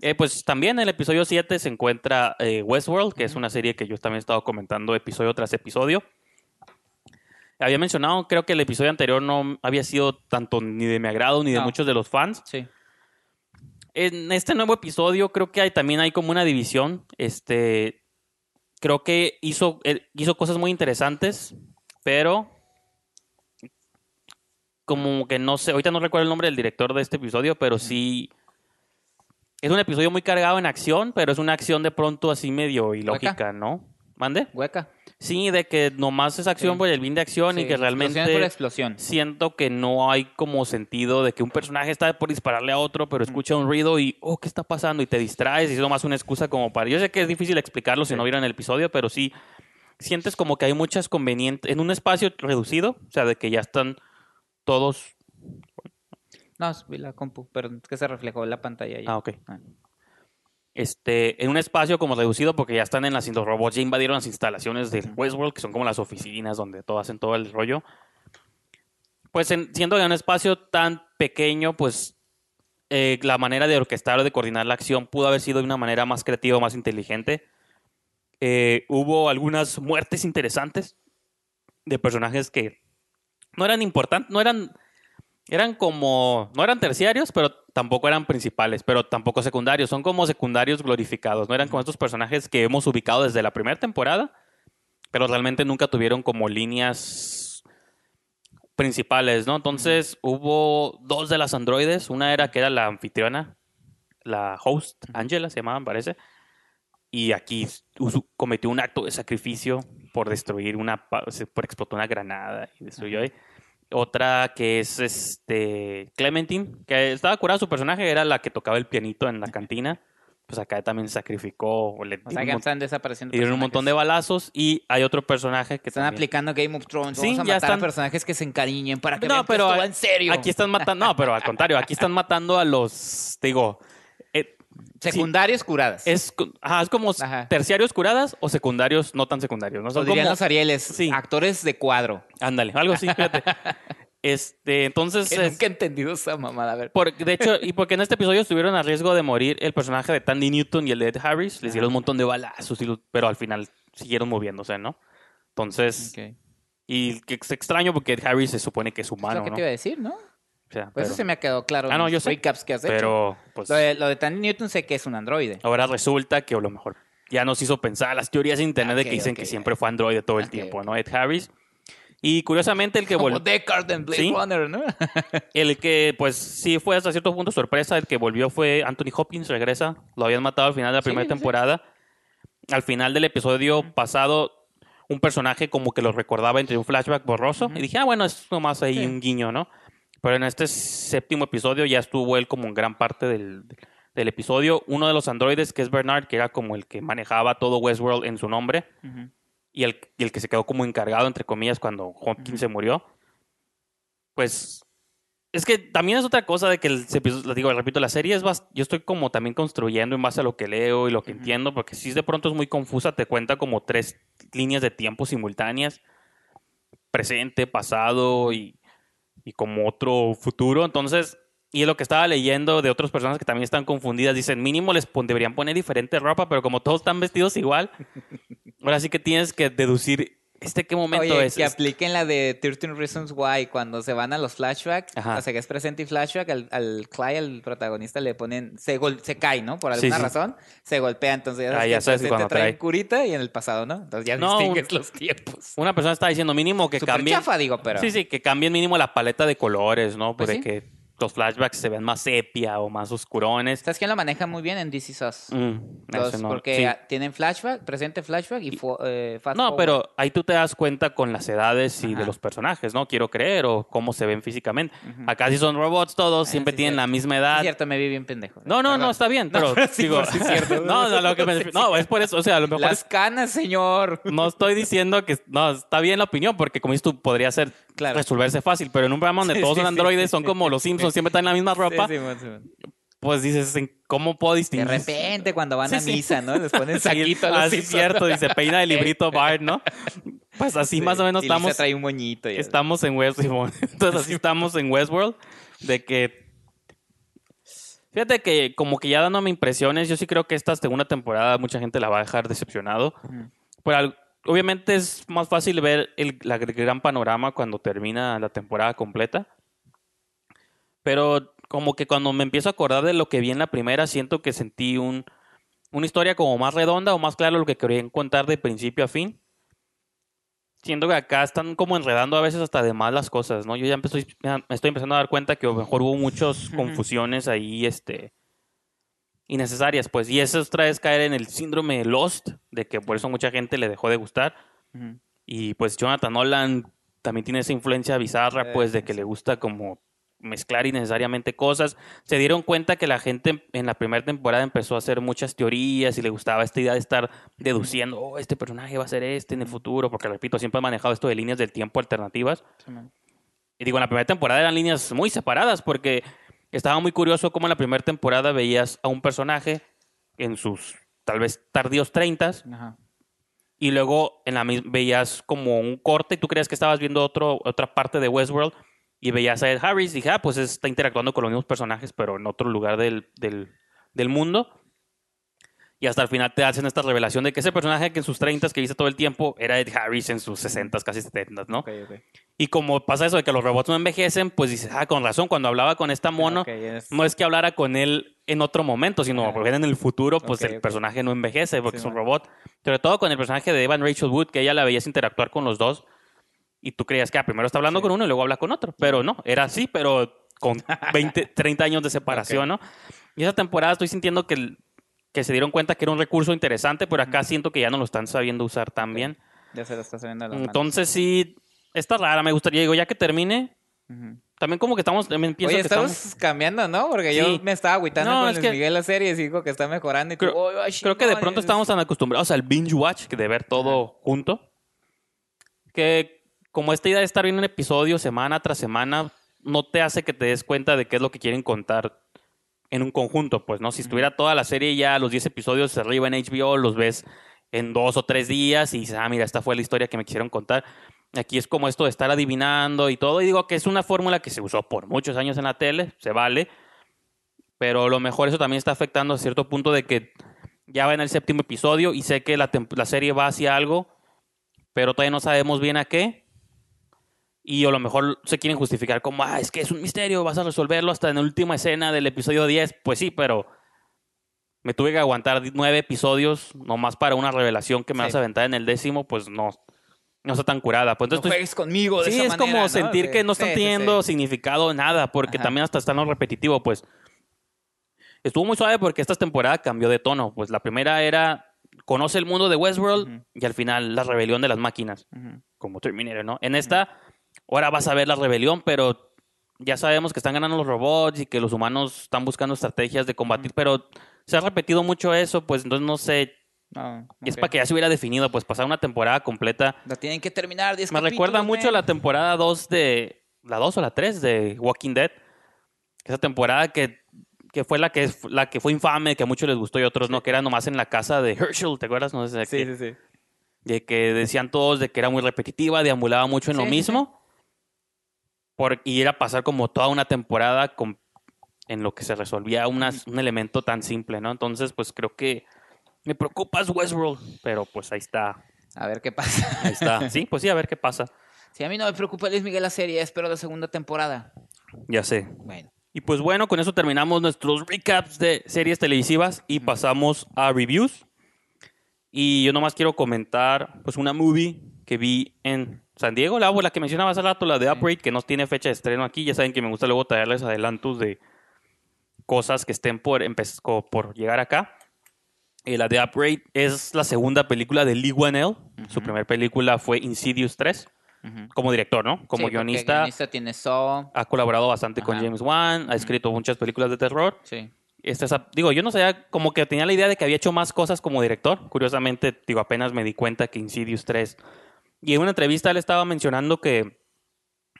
Eh, pues también en el episodio 7 se encuentra eh, Westworld, que es una serie que yo también he estado comentando episodio tras episodio. Había mencionado, creo que el episodio anterior no había sido tanto ni de mi agrado ni de No. muchos de los fans. Sí. En este nuevo episodio creo que hay, también hay como una división. Este, creo que hizo, eh, hizo cosas muy interesantes, pero como que no sé, ahorita no recuerdo el nombre del director de este episodio, pero sí es un episodio muy cargado en acción, pero es una acción de pronto así medio ilógica, ¿no? ¿Mande? Hueca. Sí, de que nomás es acción Sí. por el bien de acción y que explosión realmente por explosión. siento que no hay como sentido de que un personaje está por dispararle a otro, pero escucha un ruido y, oh, ¿qué está pasando? Y te distraes y es nomás una excusa como para... Yo sé que es difícil explicarlo si no vieron el episodio, pero sí sientes como que hay muchas convenientes... En un espacio reducido, o sea, de que ya están todos... No, vi la compu, pero es que se reflejó en la pantalla. ahí. Ah, ok. Ah. Este, en un espacio como reducido porque ya están en las... Los robots ya invadieron las instalaciones de Westworld, que son como las oficinas donde todo hacen todo el rollo. Pues en- siendo en un espacio tan pequeño, pues eh, la manera de orquestar o de coordinar la acción pudo haber sido de una manera más creativa, más inteligente. Eh, hubo algunas muertes interesantes de personajes que no eran importantes, no eran, eran como, no eran terciarios, pero tampoco eran principales, pero tampoco secundarios, son como secundarios glorificados, no eran como estos personajes que hemos ubicado desde la primera temporada, pero realmente nunca tuvieron como líneas principales, ¿no? Entonces hubo dos de las androides, una era que era la anfitriona, la host, Angela se llamaba, me parece, y aquí cometió un acto de sacrificio por destruir una, por explotar una granada y destruyó ahí. Otra que es este Clementine, que estaba curada su personaje, era la que tocaba el pianito en la cantina. Pues acá también sacrificó, o le O sea, que están desapareciendo. dieron un montón de balazos. Y hay otro personaje que Están también- aplicando Game of Thrones. Sí, Vamos a ya matar están- a personajes que se encariñen para que No, vean que pero esto a- va en serio. Aquí están matando, no, pero al contrario, aquí están matando a los, digo, Secundarios curadas. es, ajá, es como Ajá. terciarios curadas o secundarios no tan secundarios, ¿no? Son dirían como, los Arieles, Sí. actores de cuadro. ándale, algo así, fíjate. *laughs* Este, entonces, Que es- nunca he entendido esa mamada. A ver. por- de hecho, y porque en este episodio estuvieron a riesgo de morir el personaje de Tandy Newton y el de Ed Harris, les dieron un montón de balazos, y pero al final siguieron moviéndose, ¿no? Entonces, y que es extraño porque Ed Harris se supone que es Es humano, lo que ¿no? te iba a decir, ¿no? O sea, Pues pero, eso se me ha quedado claro. Ah, no, yo sé. recaps que has hecho. pero, pues, Lo de, lo de Tandy Newton sé que es un androide. ahora resulta que a lo mejor ya nos hizo pensar las teorías de internet de que dicen que siempre fue androide todo el tiempo. ¿no? Ed Harris. Y curiosamente el que volvió, Deckard en Blade Sí. Runner, ¿no? *laughs* el que pues sí fue hasta cierto punto sorpresa, el que volvió fue Anthony Hopkins, regresa, lo habían matado al final de la primera sí. temporada. Al final del episodio pasado, un personaje como que lo recordaba entre un flashback borroso. Y dije, ah, bueno, es nomás ahí un guiño, ¿no? Pero en este séptimo episodio ya estuvo él como en gran parte del, del episodio. Uno de los androides, que es Bernard, que era como el que manejaba todo Westworld en su nombre y el, y el que se quedó como encargado, entre comillas, cuando Hopkins se murió, pues es que también es otra cosa de que el, les digo, repito, la serie es bas- yo estoy como también construyendo en base a lo que leo y lo que entiendo, porque si de pronto es muy confusa, te cuenta como tres líneas de tiempo simultáneas, presente, pasado y, y como otro futuro, entonces... Y es lo que estaba leyendo de otras personas que también están confundidas. Dicen, mínimo les pon- deberían poner diferente ropa, pero como todos están vestidos igual, *laughs* ahora sí que tienes que deducir este qué momento Oye, es. que apliquen la de 13 Reasons Why cuando se van a los flashbacks, Ajá. o sea que es presente y flashback, al, al Clay, al protagonista, le ponen, se, gol- se cae, ¿no? Por alguna sí. razón, se golpea, entonces ya Ah, ya sabes que cuando presente trae trae. curita y en el pasado, ¿no? Entonces ya No, distingues los tiempos. Una persona está diciendo mínimo que Súper cambien. chafa, digo, pero... Sí, sí, que cambien mínimo la paleta de colores, ¿no? Pues Porque sí. que los flashbacks se ven más sepia o más oscurones. ¿Sabes quién lo maneja muy bien en DC? Mm, no- porque sí. tienen flashback, presente flashback y, fo- eh, fast No, forward. pero ahí tú te das cuenta con las edades y Ajá. de los personajes, ¿no? Quiero creer, o cómo se ven físicamente. Acá sí son robots todos, Ah, siempre sí, tienen la misma edad. Es cierto, me vi bien pendejo. No, no, no, está bien, pero *laughs* sí, digo, sí, es cierto. *laughs* no, no, lo que me Sí, refiero- no, es por eso, o sea, a lo mejor Las canas, señor. no estoy diciendo que no está bien la opinión porque como dices tú podría ser Claro. resolverse fácil pero en un programa donde Sí, todos sí, son androides sí, son como los Simpsons siempre están en la misma ropa pues dices ¿en cómo puedo De distinguir repente, cuando van Sí, a sí. misa, ¿no? Les ponen Sí, *laughs* saquito a los ah, Simpsons. cierto dice peina de *laughs* librito Bart no pues así Sí, más o menos y Lisa estamos trae un moñito. estamos en West *laughs* entonces así estamos en Westworld de que fíjate que como que ya dándome impresiones yo sí creo que esta segunda temporada mucha gente la va a dejar decepcionado. Pero al- obviamente es más fácil ver el, la- el gran panorama cuando termina la temporada completa. Pero como que cuando me empiezo a acordar de lo que vi en la primera, siento que sentí un, una historia como más redonda o más clara lo que querían contar de principio a fin. Siento que acá están como enredando a veces hasta de más las cosas, ¿no? Yo ya empecé- me estoy empezando a dar cuenta que a lo mejor hubo muchas confusiones ahí, este, innecesarias, pues. Y eso otra vez caer en el síndrome de Lost, de que por eso mucha gente le dejó de gustar. Y pues Jonathan Nolan también tiene esa influencia bizarra, Eh, pues, de que le gusta como mezclar innecesariamente cosas. Se dieron cuenta que la gente en la primera temporada empezó a hacer muchas teorías y le gustaba esta idea de estar deduciendo, oh, este personaje va a ser este en el futuro, porque repito, siempre han manejado esto de líneas del tiempo alternativas. Y digo, en la primera temporada eran líneas muy separadas porque estaba muy curioso cómo en la primera temporada veías a un personaje en sus tal vez tardíos treintas Ajá. y luego en la veías como un corte y tú creías que estabas viendo otro, otra parte de Westworld y veías a Ed Harris y dije, ah, pues está interactuando con los mismos personajes pero en otro lugar del, del, del mundo. Y hasta el final te hacen esta revelación de que ese personaje que en sus 30 que viste todo el tiempo era Ed Harris en sus 60 casi 70 ¿no? Ok, ok. Y como pasa eso de que los robots no envejecen, pues dices, ah, con razón, cuando hablaba con esta mono, Ok, es- no es que hablara con él en otro momento, sino Ajá. porque en el futuro, pues Ok, el ok. personaje no envejece porque Sí, es un robot. Sobre todo con el personaje de Evan Rachel Wood, que ella la veías interactuar con los dos. Y tú creías que ah, primero está hablando Sí. con uno y luego habla con otro. Pero no, era así, pero con *laughs* 20, 30 años de separación, ¿no? Y esa temporada estoy sintiendo que, que se dieron cuenta que era un recurso interesante, pero acá siento que ya no lo están sabiendo usar tan bien. Ya se lo está manos. Entonces sí, está rara. Me gustaría, digo, ya que termine, también como que estamos, también pienso Oye, que estamos estamos... cambiando, ¿no? Porque Sí. yo me estaba agüitando No, con es Luis que- Miguel la serie y digo que está mejorando y tú, Creo- "Oh, ay, Creo que de chingón", pronto estamos tan acostumbrados al binge watch, que de ver todo junto, que como esta idea de estar viendo un episodio semana tras semana, no te hace que te des cuenta de qué es lo que quieren contar en un conjunto, pues, ¿no? Si estuviera toda la serie ya, los 10 episodios arriba en HBO, los ves en dos o tres días y dices, ah, mira, esta fue la historia que me quisieron contar. Aquí es como esto de estar adivinando y todo, y digo que es una fórmula que se usó por muchos años en la tele, se vale, pero a lo mejor eso también está afectando a cierto punto de que ya va en el séptimo episodio y sé que la, serie va hacia algo, pero todavía no sabemos bien a qué. Y a lo mejor se quieren justificar como, ah, es que es un misterio, vas a resolverlo hasta en la última escena del episodio 10. Pues sí, pero me tuve que aguantar nueve episodios nomás para una revelación que me Sí. vas a aventar en el décimo, pues no. No está tan curada. Pues No entonces, juegues conmigo de sí, esa es como ¿no? sentir Sí, que no están sí, teniendo sí. significado nada, porque Ajá. también hasta está en lo repetitivo, pues. Estuvo muy suave porque esta temporada cambió de tono. Pues la primera era conoce el mundo de Westworld y al final la rebelión de las máquinas, como Terminator, ¿no? En esta, ahora vas a ver la rebelión, pero ya sabemos que están ganando los robots y que los humanos están buscando estrategias de combatir, pero se ha repetido mucho eso, pues entonces no sé, No, es para que ya se hubiera definido, pues pasar una temporada completa. La tienen que terminar 10 Me recuerda mucho man. la temporada 2 de. La 2 o la 3 de Walking Dead. Esa temporada que, que fue la que, es- la que fue infame, que a muchos les gustó y a otros no, que era nomás en la casa de Herschel, ¿te acuerdas? No sé Sí, que, sí, sí. de que decían todos de que era muy repetitiva, deambulaba mucho en Sí, lo sí, mismo. Por, y era pasar como toda una temporada con, en lo que se resolvía unas- un elemento tan simple, ¿no? Entonces, pues creo que me preocupa es Westworld, pero pues ahí está, A ver qué pasa. ahí está. *laughs* Sí, pues sí, a ver qué pasa. Si a mí no me preocupa Luis Miguel la serie, espero la segunda temporada. Ya sé. Bueno. Y pues bueno, con eso terminamos nuestros recaps de series televisivas y pasamos a reviews. Y yo nomás quiero comentar pues una movie que vi en San Diego, la, la que mencionaba hace rato, la de Upgrade, que no tiene fecha de estreno aquí. Ya saben que me gusta luego traerles adelantos de cosas que estén por, por llegar acá. Eh, la de Upgrade es la segunda película de Lee Wanell. Su primera película fue Insidious 3, Ujú. como director, ¿no? Como Sí, guionista. guionista tiene Saw. Ha colaborado bastante con Ajá. James Wan, ha escrito muchas películas de terror. Sí. Esta es a- digo, yo no sabía, como que tenía la idea de que había hecho más cosas como director. Curiosamente, digo, apenas me di cuenta que Insidious 3. Y en una entrevista él estaba mencionando que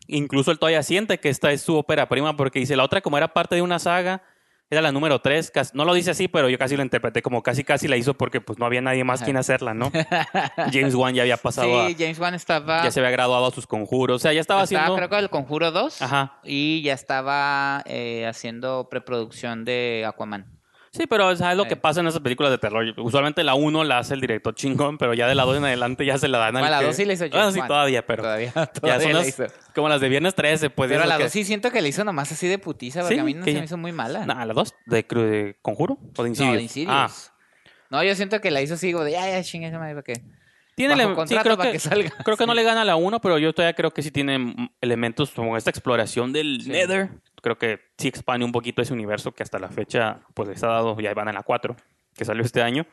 incluso él todavía siente que esta es su ópera prima, porque dice, la otra como era parte de una saga, era la número 3. No lo dice así, pero yo casi lo interpreté como casi casi la hizo porque pues no había nadie más Ajá. quien hacerla, ¿no? *laughs* James Wan ya había pasado Sí, James Wan estaba. ya se había graduado a sus conjuros, o sea, ya estaba, estaba, haciendo... creo que el Conjuro 2. Ajá. Y ya estaba eh, haciendo preproducción de Aquaman. Sí, pero ¿sabes lo que Sí. pasa en esas películas de terror? Usualmente la 1 la hace el director chingón, pero ya de la 2 en adelante ya se la dan al Bueno, la que- 2 sí la hizo Ah, James sí, todavía, pero Todavía, *laughs* ya todavía son la las- hizo. como las de Viernes 13, pues. Pero esas la que- 2 sí siento que la hizo nomás así de putiza, porque Sí, a mí no que se ya- me hizo muy mala. Nah, la 2 de, de Conjuro o de Insidious. No, de Insidious. Ah, No, yo siento que la hizo así, de, ya, ya, chingue madre, ¿para qué? Tiene Bajo sí, creo para que, que salga. creo que no le gana a la 1, pero yo todavía creo que sí tiene elementos como esta exploración del Sí. Nether. Creo que sí expande un poquito ese universo que hasta la fecha pues les ha dado, ya van en la 4, que salió este año.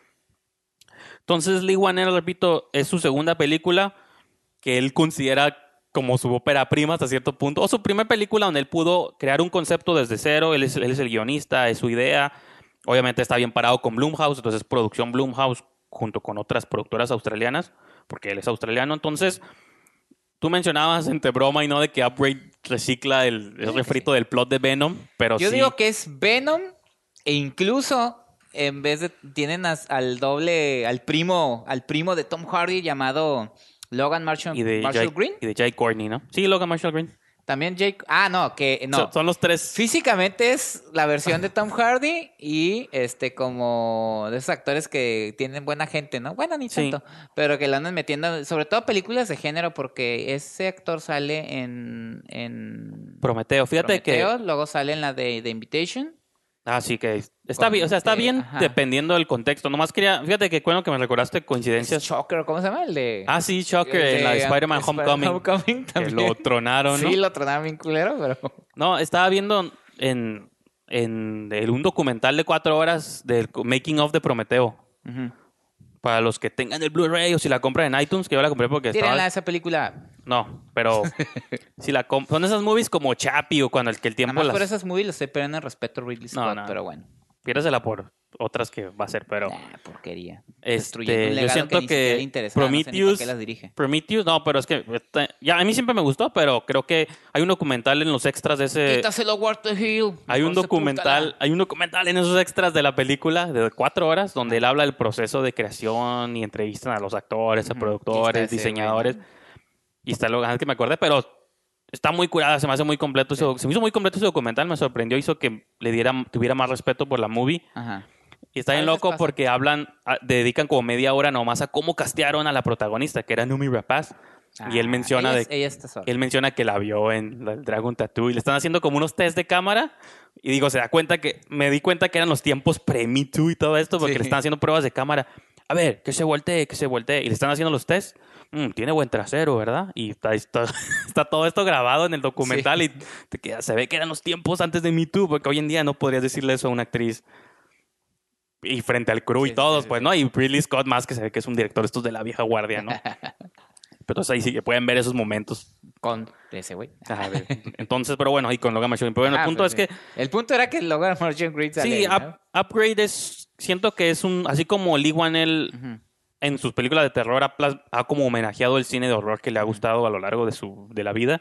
Entonces Lee Wanner, repito, es su segunda película que él considera como su ópera prima hasta cierto punto, o su primera película donde él pudo crear un concepto desde cero, él es, él es el guionista, es su idea, obviamente está bien parado con Blumhouse, entonces producción Blumhouse junto con otras productoras australianas, porque él es australiano, entonces tú mencionabas entre broma y no de que Upgrade recicla el, el refrito del plot de Venom, pero Yo sí, digo que es Venom e incluso en vez de tienen as- al doble, al primo, al primo de Tom Hardy llamado Logan Marshall, y de, Marshall Green. y de Jay Courtney, ¿no? Sí, Logan Marshall Green. También Jake. Ah, no, que no. Son, son los tres. Físicamente es la versión de Tom Hardy y este como de esos actores que tienen buena gente, ¿no? Bueno, ni Sí. tanto, pero que lo andan metiendo, sobre todo películas de género, porque ese actor sale en, en Prometeo. Fíjate Prometeo, que. luego sale en la de The Invitation. Ah, sí, que está bien. O sea, está bien ajá. dependiendo del contexto. Nomás quería. Fíjate que bueno que me recordaste coincidencias. Shocker, ¿cómo se llama? El de Ah, sí, Shocker en la de de Spider-Man Spider-Man Homecoming. Homecoming Que también. lo *laughs* tronaron, ¿no? Sí, lo tronaron bien culero, pero *laughs* No, estaba viendo en, en el- un documental de cuatro horas del Making of de Prometeo. Ujú. Para los que tengan el Blu-ray o si la compran en iTunes, que yo la compré porque tírenla estaba... esa película. No, pero *laughs* si la comp- son esas movies como Chappie o cuando el que el Nada tiempo más las... por esas movies le estoy perdiendo el respeto a Ridley No, Scott, no. pero bueno. Piérdesela por otras que va a ser, pero... Nah, porquería. Este, yo siento que interesaba, no sé ni Prometheus- por qué las dirige. Prometheus, no, pero es que ya a mí siempre me gustó, pero creo que hay un documental en los extras de ese... Quítaselo, Walter Hill. Hay un documental, hay un documental en esos extras de la película de cuatro horas donde él habla del proceso de creación y entrevistan a los actores, a productores, diseñadores. Y está lo es que me acordé, pero está muy curada, se me hace muy completo, ese- se me hizo muy completo ese documental, me sorprendió, hizo que le diera, tuviera más respeto por la movie. Ajá. Y está bien loco pasa. porque hablan, a- dedican como media hora nomás a cómo castearon a la protagonista, que era Numi Rapaz. y él Ah, menciona ella de es- ella está sola. él menciona que la vio en el Dragon Tattoo y le están haciendo como unos test de cámara. Y digo, se da cuenta que, me di cuenta que eran los tiempos pre-Me Too y todo esto, porque Sí. le están haciendo pruebas de cámara. A ver, que se voltee, que se voltee. Y le están haciendo los tests. "Mm, tiene buen trasero, ¿verdad? Y está, está, *laughs* está todo esto grabado en el documental y te queda- se ve que eran los tiempos antes de Me Too, porque hoy en día no podrías decirle eso a una actriz. Y frente al crew Sí, y todos, sí, pues. ¿no? Y Ridley Scott más que se ve que es un director estos de la vieja guardia, ¿no? *laughs* Pero entonces ahí sí que pueden ver esos momentos. Con ese güey. *laughs* A ver, Entonces, pero bueno, y con Logan. Pero bueno, Ah, el punto pues es que. El punto era que Logan Green sale Sí, Upgrade es. Siento que es un. Así como Lee Wanell Ujú. En sus películas de terror ha, como homenajeado el cine de horror que le ha gustado a lo largo de su de la vida.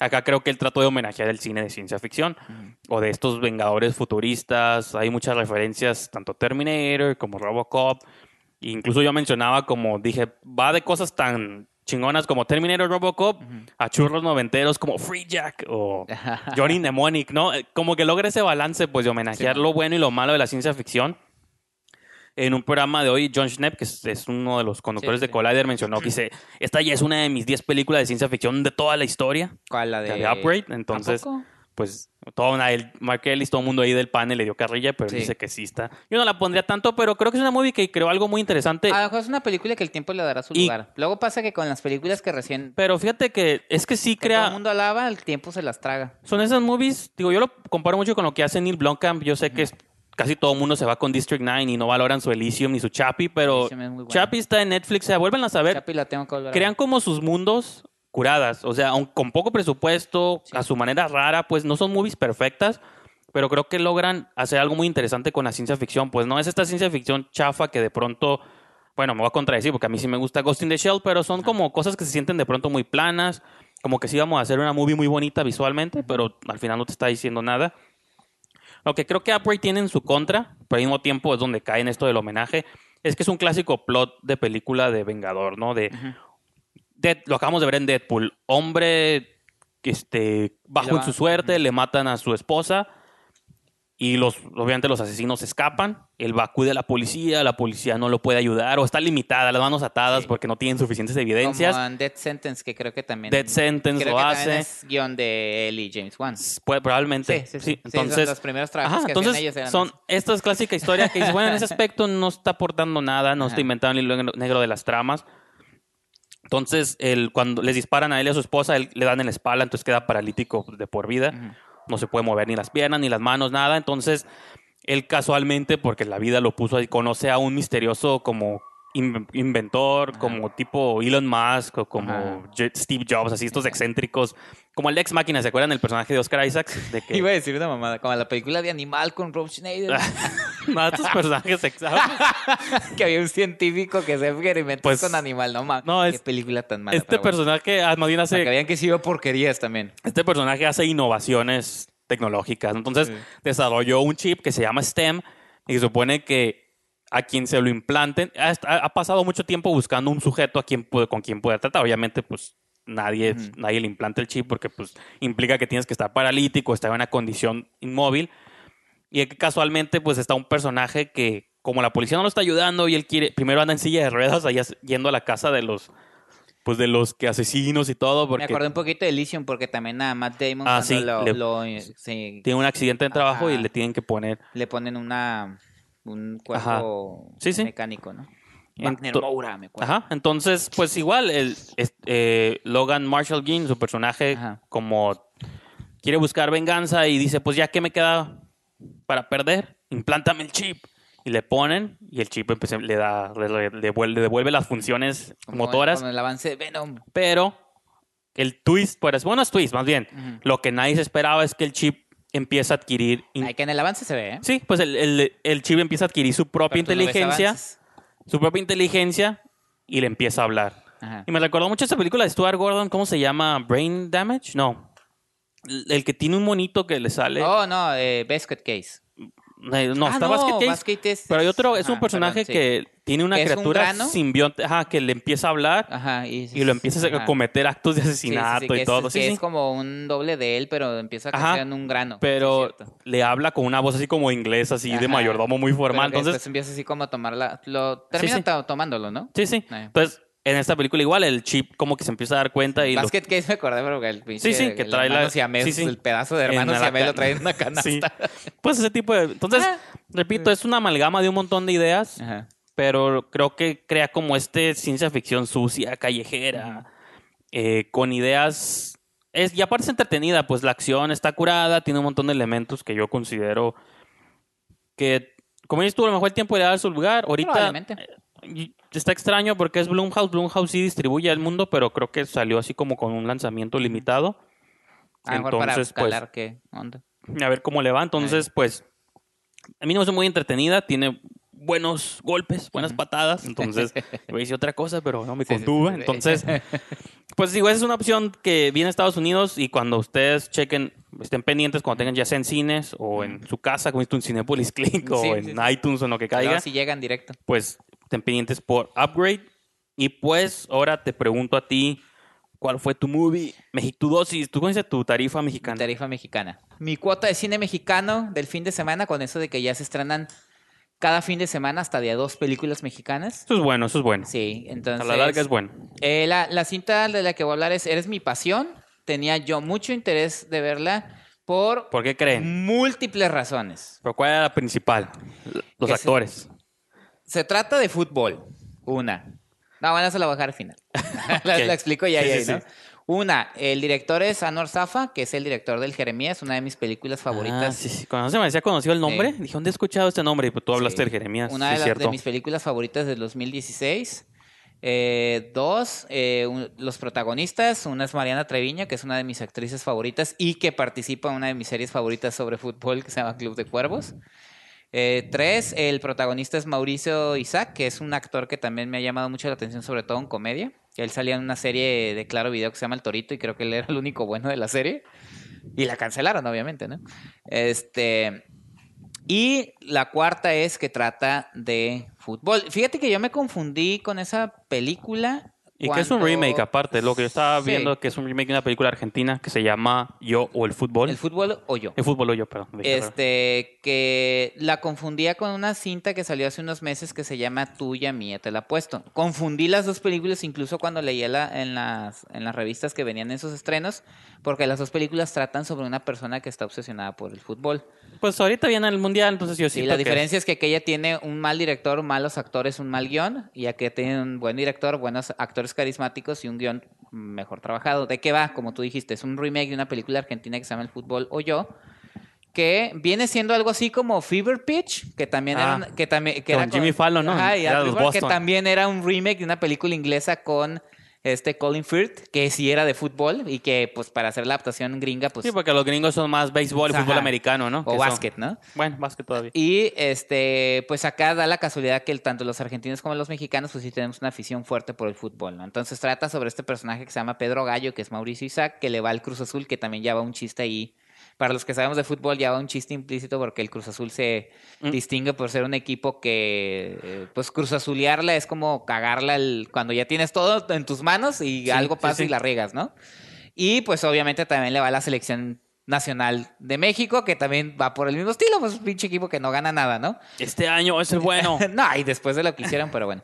Acá creo que él trató de homenajear el cine de ciencia ficción o de estos vengadores futuristas. Hay muchas referencias, tanto Terminator como Robocop. Incluso yo mencionaba como dije, va de cosas tan chingonas como Terminator Robocop a churros noventeros como Free Jack o *laughs* Johnny Mnemonic, ¿no? Como que logra ese balance, pues, de homenajear Sí. lo bueno y lo malo de la ciencia ficción. En un programa de hoy, John Schnepp, que es, es uno de los conductores Sí, de sí. Collider, mencionó que dice, esta ya es una de mis 10 películas de ciencia ficción de toda la historia, ¿Cuál? La de, Upgrade. ¿A Entonces, pues, una, el, Mark Ellis, todo el mundo ahí del panel le dio carrilla, pero Sí. dice que sí está. Yo no la pondría tanto, pero creo que es una movie que creó algo muy interesante. A lo mejor es una película que el tiempo le dará su Y- lugar. Luego pasa que con las películas que recién Pero fíjate que es que sí que todo crea... el mundo alaba, el tiempo se las traga. Son esas movies, digo, yo lo comparo mucho con lo que hace Neil Blomkamp. Yo sé que es- casi todo el mundo se va con District 9 y no valoran su Elysium ni su Chappie, pero es. Chappie está en Netflix, o sea, vuelven a saber. Chapi la tengo que volver a Crean como sus mundos curadas, o sea, con poco presupuesto, Sí. a su manera rara, pues no son movies perfectas, pero creo que logran hacer algo muy interesante con la ciencia ficción, pues no es esta ciencia ficción chafa que de pronto, bueno, me voy a contradecir porque a mí sí me gusta Ghost in the Shell, pero son como cosas que se sienten de pronto muy planas, como que sí vamos a hacer una movie muy bonita visualmente, pero al final no te está diciendo nada. Lo que creo que Upgrade tiene en su contra, pero al mismo tiempo es donde cae en esto del homenaje, es que es un clásico plot de película de Vengador, ¿no? De, Dead- lo acabamos de ver en Deadpool. Hombre este, bajo en su suerte, le matan a su esposa y los, obviamente los asesinos escapan. Va, acude a la policía, la policía no lo puede ayudar o está limitada, las manos atadas Sí. porque no tienen suficientes evidencias. Como en Dead Sentence, que creo que también... Dead Sentence creo lo que también hace. es guion de él y James Wan. Puede, probablemente. Sí, sí, sí. Sí, son entonces, los primeros trabajos Ajá, que entonces ellos eran son así. esta es clásica historia que dice, bueno, en ese *laughs* aspecto no está aportando nada, no Ajá. está inventando el hilo negro de las tramas. Entonces, él, cuando les disparan a él y a su esposa, él le dan en la espalda, entonces queda paralítico de por vida. No se puede mover ni las piernas, ni las manos, nada. Entonces, él casualmente, porque la vida lo puso ahí, conoce a un misterioso como in- inventor, Ajá. como tipo Elon Musk o como Ajá. Steve Jobs, así estos excéntricos, como el ex máquina, ¿se acuerdan del personaje de Oscar Isaacs? De *laughs* que Iba a decir una mamada, como la película de Animal con Rob Schneider, *laughs* no, estos personajes exactos. *laughs* que había un científico que se experimentó Pues, con animal, no mames. no, Qué es- película tan mala. Este bueno. personaje, ah, más bien hace, vean que veo porquerías también. este personaje hace innovaciones tecnológicas. Entonces, Sí. desarrolló un chip que se llama STEM y se supone que a quien se lo implanten, ha, ha pasado mucho tiempo buscando un sujeto a quien puede, con quien poder tratar. Obviamente, pues nadie, nadie le implanta el chip porque pues implica que tienes que estar paralítico, estar en una condición inmóvil. Y que casualmente, pues está un personaje que, como la policía no lo está ayudando y él quiere, primero anda en silla de ruedas, allá yendo a la casa de los, pues de los que asesinos y todo, porque Me acordé un poquito de Elysium porque también a Matt Damon Ah, sí, lo, le- lo- sí, tiene un accidente de trabajo y Ajá. le tienen que poner. le ponen una un cuerpo Sí, sí. mecánico, ¿no? Wagner Moura, me acuerdo. Ajá, entonces, pues igual, el, eh, Logan Marshall Green, su personaje, Ajá. como quiere buscar venganza y dice, pues ya, ¿qué me queda para perder? Implántame el chip. Y le ponen y el chip empieza- le, da, le, le devuelve, le devuelve las funciones Como motoras, Con el avance de Venom. pero el twist, pues, bueno, es twist, más bien. Lo que nadie se esperaba es que el chip empieza a adquirir... Ay, que en el avance se ve, ¿eh? Sí, pues el, el- el empieza a adquirir su propia no inteligencia, su propia inteligencia y le empieza a hablar. Ajá. Y me recordó mucho esa película de Stuart Gordon, ¿cómo se llama? Brain Damage? No. El el que tiene un monito que le sale. Oh, no, eh, Basket Case. No, Ah, está no, Basket Case. Basket es- pero hay otro, es un personaje perdón, sí. que tiene una ¿Que es un criatura grano? simbionte, ajá, que le empieza a hablar Ajá. Y, y lo empieza a cometer actos de Sí, sí, sí, asesinato y es- todo. que es como un doble de él, pero empieza a crecer en un grano. Pero le habla con una voz así como inglesa, así de mayordomo muy formal. Pero Entonces, empieza así como a tomarla. Lo termina tomándolo, ¿no? sí, sí. Eh. Entonces, en esta película igual el chip como que se empieza a dar cuenta y lo- Basket Case me acordé, pero el pinche. Sí, sí, que el trae la- siamés, sí, sí. El pedazo de hermano siamés lo trae en una *laughs* canasta. Sí. Pues ese tipo de... Entonces, Ah. repito, es una amalgama de un montón de ideas Ajá. pero creo que crea como este ciencia ficción sucia, callejera, eh, con ideas... Es, y aparte es entretenida, pues la acción está curada, tiene un montón de elementos que yo considero que, como dices tú, a lo mejor el tiempo le da su lugar. Ahorita está extraño porque es Blumhouse. Blumhouse sí distribuye al mundo, pero creo que salió así como con un lanzamiento limitado. A mejor para Entonces, pues, qué onda. a ver cómo le va. Entonces, pues, a mí no me hace muy entretenida. Tiene buenos golpes, buenas patadas. Entonces, iba a decir otra cosa, pero no me sí, contuve. sí, sí. Entonces, *laughs* pues digo, esa es una opción que viene a Estados Unidos y cuando ustedes chequen, estén pendientes cuando tengan ya sea en cines o en su casa, como en Cinepolis Click o en iTunes o en lo que caiga, si llegan directo. pues estén pendientes por Upgrade. Y pues, ahora te pregunto a ti, ¿cuál fue tu movie? México, tu dosis, tú conoces tu tarifa mexicana. Tarifa mexicana. Mi cuota de cine mexicano del fin de semana, con eso de que ya se estrenan cada fin de semana hasta de dos películas mexicanas. Eso es bueno, eso es bueno. Sí, entonces. a la larga es bueno. Eh, la, la cinta de la que voy a hablar es Eres mi pasión. Tenía yo mucho interés de verla por ¿Por qué creen? múltiples razones. ¿Pero cuál era la principal? Los Que actores. Se trata de fútbol. Una. No, bueno, se la a dejar al final. *laughs* *laughs* la, la explico ya, Sí, ya, sí, ¿no? sí. Una, el director es Anwar Zafa, que es el director del Jeremías, una de mis películas favoritas. Ah, sí, sí. Cuando se me decía conocido el nombre, dije, ¿dónde he escuchado este nombre? Y pues tú hablaste del Jeremías. Una de, cierto. de mis películas favoritas del 2016. Eh, dos, eh, un- los protagonistas. Una es Mariana Treviño, que es una de mis actrices favoritas y que participa en una de mis series favoritas sobre fútbol que se llama Club de Cuervos. Eh, tres, el protagonista es Mauricio Isaac, que es un actor que también me ha llamado mucho la atención, sobre todo en comedia. Él salía en una serie de Claro Video que se llama El Torito y creo que él era el único bueno de la serie. Y la cancelaron, obviamente, ¿no? Este. Y la cuarta es que trata de fútbol. Fíjate que yo me confundí con esa película. Y que es un cuando- remake aparte. Lo que yo estaba Sí. viendo que es un remake de una película argentina que se llama Yo o el fútbol. El fútbol o yo. El fútbol o yo, perdón. Este, que la confundía con una cinta que salió hace unos meses que se llama Tuya, Mía, te la puesto. Confundí las dos películas incluso cuando leía la, en, las, en las revistas que venían en esos estrenos, porque las dos películas tratan sobre una persona que está obsesionada por el fútbol. Pues ahorita viene el mundial, entonces yo Sí, siento la diferencia es que aquella tiene un mal director, malos actores, un mal guion, y aquí tiene un buen director, buenos actores carismáticos y un guion mejor trabajado. ¿De qué va? Como tú dijiste, es un remake de una película argentina que se llama El Fútbol o Yo, que viene siendo algo así como Fever Pitch, que también era, Ah, un- que también, que con era Jimmy Fallon, ¿no? Ajá, y Era de los River, que también era un remake de una película inglesa con este Colin Firth, que sí era de fútbol y que pues para hacer la adaptación gringa pues Sí, porque los gringos son más béisbol y Ajá. fútbol americano, ¿no? o básquet, ¿no? Bueno, básquet todavía. Y este, pues acá da la casualidad que el- tanto los argentinos como los mexicanos, pues sí tenemos una afición fuerte por el fútbol, ¿no? Entonces trata sobre este personaje que se llama Pedro Gallo, que es Mauricio Isaac, que le va al Cruz Azul, que también lleva un chiste ahí. Para los que sabemos de fútbol, lleva un chiste implícito porque el Cruz Azul se Mm. distingue por ser un equipo que, eh, pues Cruz Azulearla es como cagarla el- cuando ya tienes todo en tus manos y Sí, algo sí, pasa sí. y la riegas, ¿no? Y pues obviamente también le va a la selección nacional de México, que también va por el mismo estilo, pues un pinche equipo que no gana nada, ¿no? Este año es el *laughs* bueno. no, y después de lo que hicieron, pero bueno.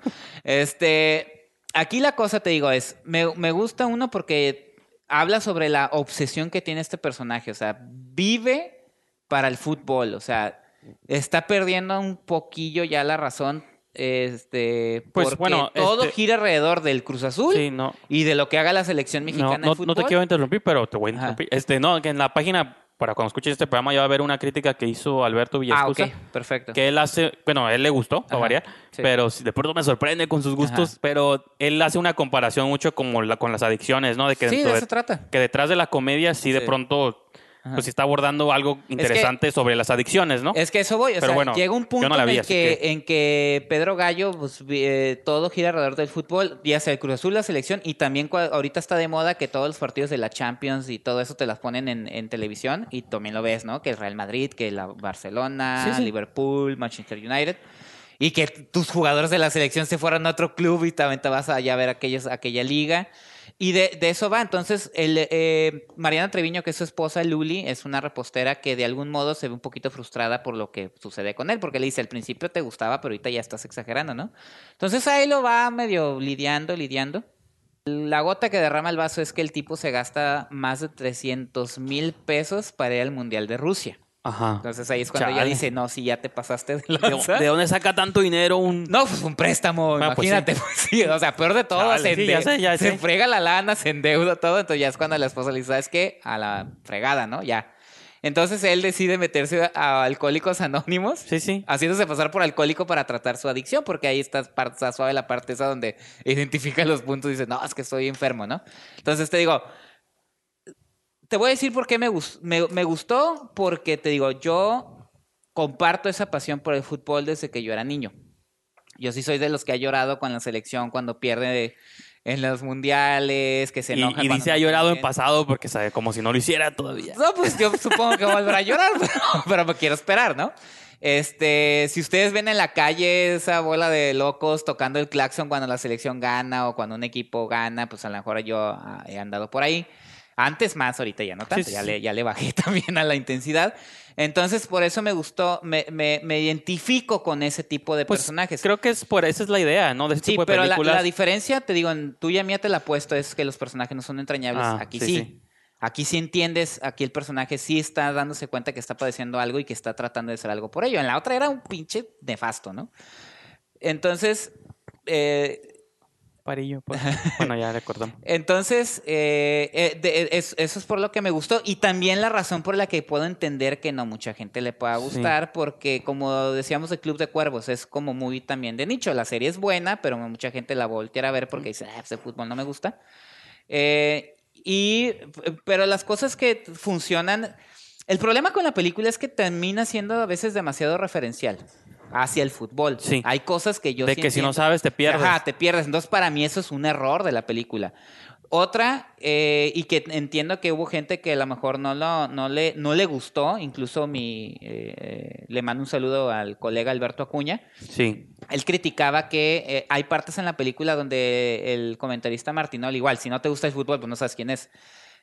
Este, aquí la cosa te digo es, me, me gusta uno porque habla sobre la obsesión que tiene este personaje, o sea, vive para el fútbol, o sea, está perdiendo un poquillo ya la razón, este, Pues, porque bueno, todo este- gira alrededor del Cruz Azul Sí, no. y de lo que haga la selección mexicana No, no, de no te fútbol. quiero interrumpir, pero te voy a Ajá. interrumpir. Este, no, que en la página, para cuando escuches este programa, ya va a haber una crítica que hizo Alberto Ah, Villascusa. ok, perfecto. Que él hace, bueno, a él le gustó, Ajá, a variar, sí. pero de pronto me sorprende con sus gustos, Ajá. pero él hace una comparación mucho como la, con las adicciones, ¿no? De que, sí, de de- eso trata. que detrás de la comedia sí, de pronto Ajá. pues está abordando algo interesante sobre las adicciones, ¿no? Es que eso voy, o Pero sea, bueno, llega un punto no la vi, en, que, que- en que Pedro Gallo, pues, eh, todo gira alrededor del fútbol, ya sea el Cruz Azul, la selección, y también ahorita está de moda que todos los partidos de la Champions y todo eso te las ponen en, en televisión, y también lo ves, ¿no? Que el Real Madrid, que la Barcelona, Sí, sí. Liverpool, Manchester United, y que tus jugadores de la selección se fueran a otro club y también te vas allá a ver aquellos, aquella liga. Y de, de eso va. Entonces, el, eh, Mariana Treviño, que es su esposa, Luli, es una repostera que de algún modo se ve un poquito frustrada por lo que sucede con él, porque le dice, al principio te gustaba, pero ahorita ya estás exagerando, ¿no? Entonces ahí lo va medio lidiando, lidiando. La gota que derrama el vaso es que el tipo se gasta más de 300 mil pesos para ir al Mundial de Rusia. Ajá. Entonces ahí es cuando ya Chale. dice, no, si ya te pasaste de ¿De, lanza. de dónde saca tanto dinero un...? No, pues un préstamo, Ah, pues imagínate. pues *laughs* sí, o sea, peor de todo, Chale, se, sí, ya sé, ya se sé. frega la lana, se endeuda todo, entonces ya es cuando la esposa le dice, ¿sabes qué? A la fregada, ¿no? Ya. Entonces él decide meterse a Alcohólicos Anónimos, Sí, sí. haciéndose pasar por alcohólico para tratar su adicción, porque ahí está, está suave la parte esa donde identifica los puntos y dice, no, es que estoy enfermo, ¿no? Entonces te digo, te voy a decir por qué me, gus- me, me gustó, porque te digo, yo comparto esa pasión por el fútbol desde que yo era niño. Yo sí soy de los que ha llorado con la selección cuando pierde en los mundiales, que se Y, enoja. y cuando dice ha llorado en pasado porque sabe como si no lo hiciera todavía. No, pues yo supongo que volverá a llorar, *laughs* pero, pero me quiero esperar, ¿no? Este, si ustedes ven en la calle esa bola de locos tocando el claxon cuando la selección gana o cuando un equipo gana, pues a lo mejor yo ah, he andado por ahí. Antes más, ahorita ya no tanto, Sí, ya. Le, ya le bajé *laughs* también a la intensidad. Entonces, por eso me gustó, me, me, me identifico con ese tipo de Pues personajes. creo que es por esa es la idea, ¿no? De este Sí, tipo de pero la, películas. la diferencia, te digo, en tuya mía te la puesto, es que los personajes no son entrañables. Ah, aquí sí, sí. sí. Aquí sí entiendes, aquí el personaje sí está dándose cuenta que está padeciendo algo y que está tratando de hacer algo por ello. En la otra era un pinche nefasto, ¿no? Entonces, eh, Parillo, pues. *laughs* bueno, ya recordamos. entonces, eh, eh, de- es- eso es por lo que me gustó y también la razón por la que puedo entender que no mucha gente le pueda Sí. gustar, porque como decíamos de Club de Cuervos, es como muy también de nicho. La serie es buena, pero mucha gente la voltea a ver porque dice, ah, ese fútbol no me gusta. Eh, y, pero las cosas que funcionan, el problema con la película es que termina siendo a veces demasiado referencial hacia el fútbol. Sí. Hay cosas que yo de sí que si no sabes te pierdes. Ajá, te pierdes. Entonces, para mí eso es un error de la película. Otra, eh, y que entiendo que hubo gente que a lo mejor no, lo, no, le, no le gustó, incluso mi, eh, le mando un saludo al colega Alberto Acuña, Sí. él criticaba que eh, hay partes en la película donde el comentarista Martinol, igual, si no te gusta el fútbol, pues no sabes quién es,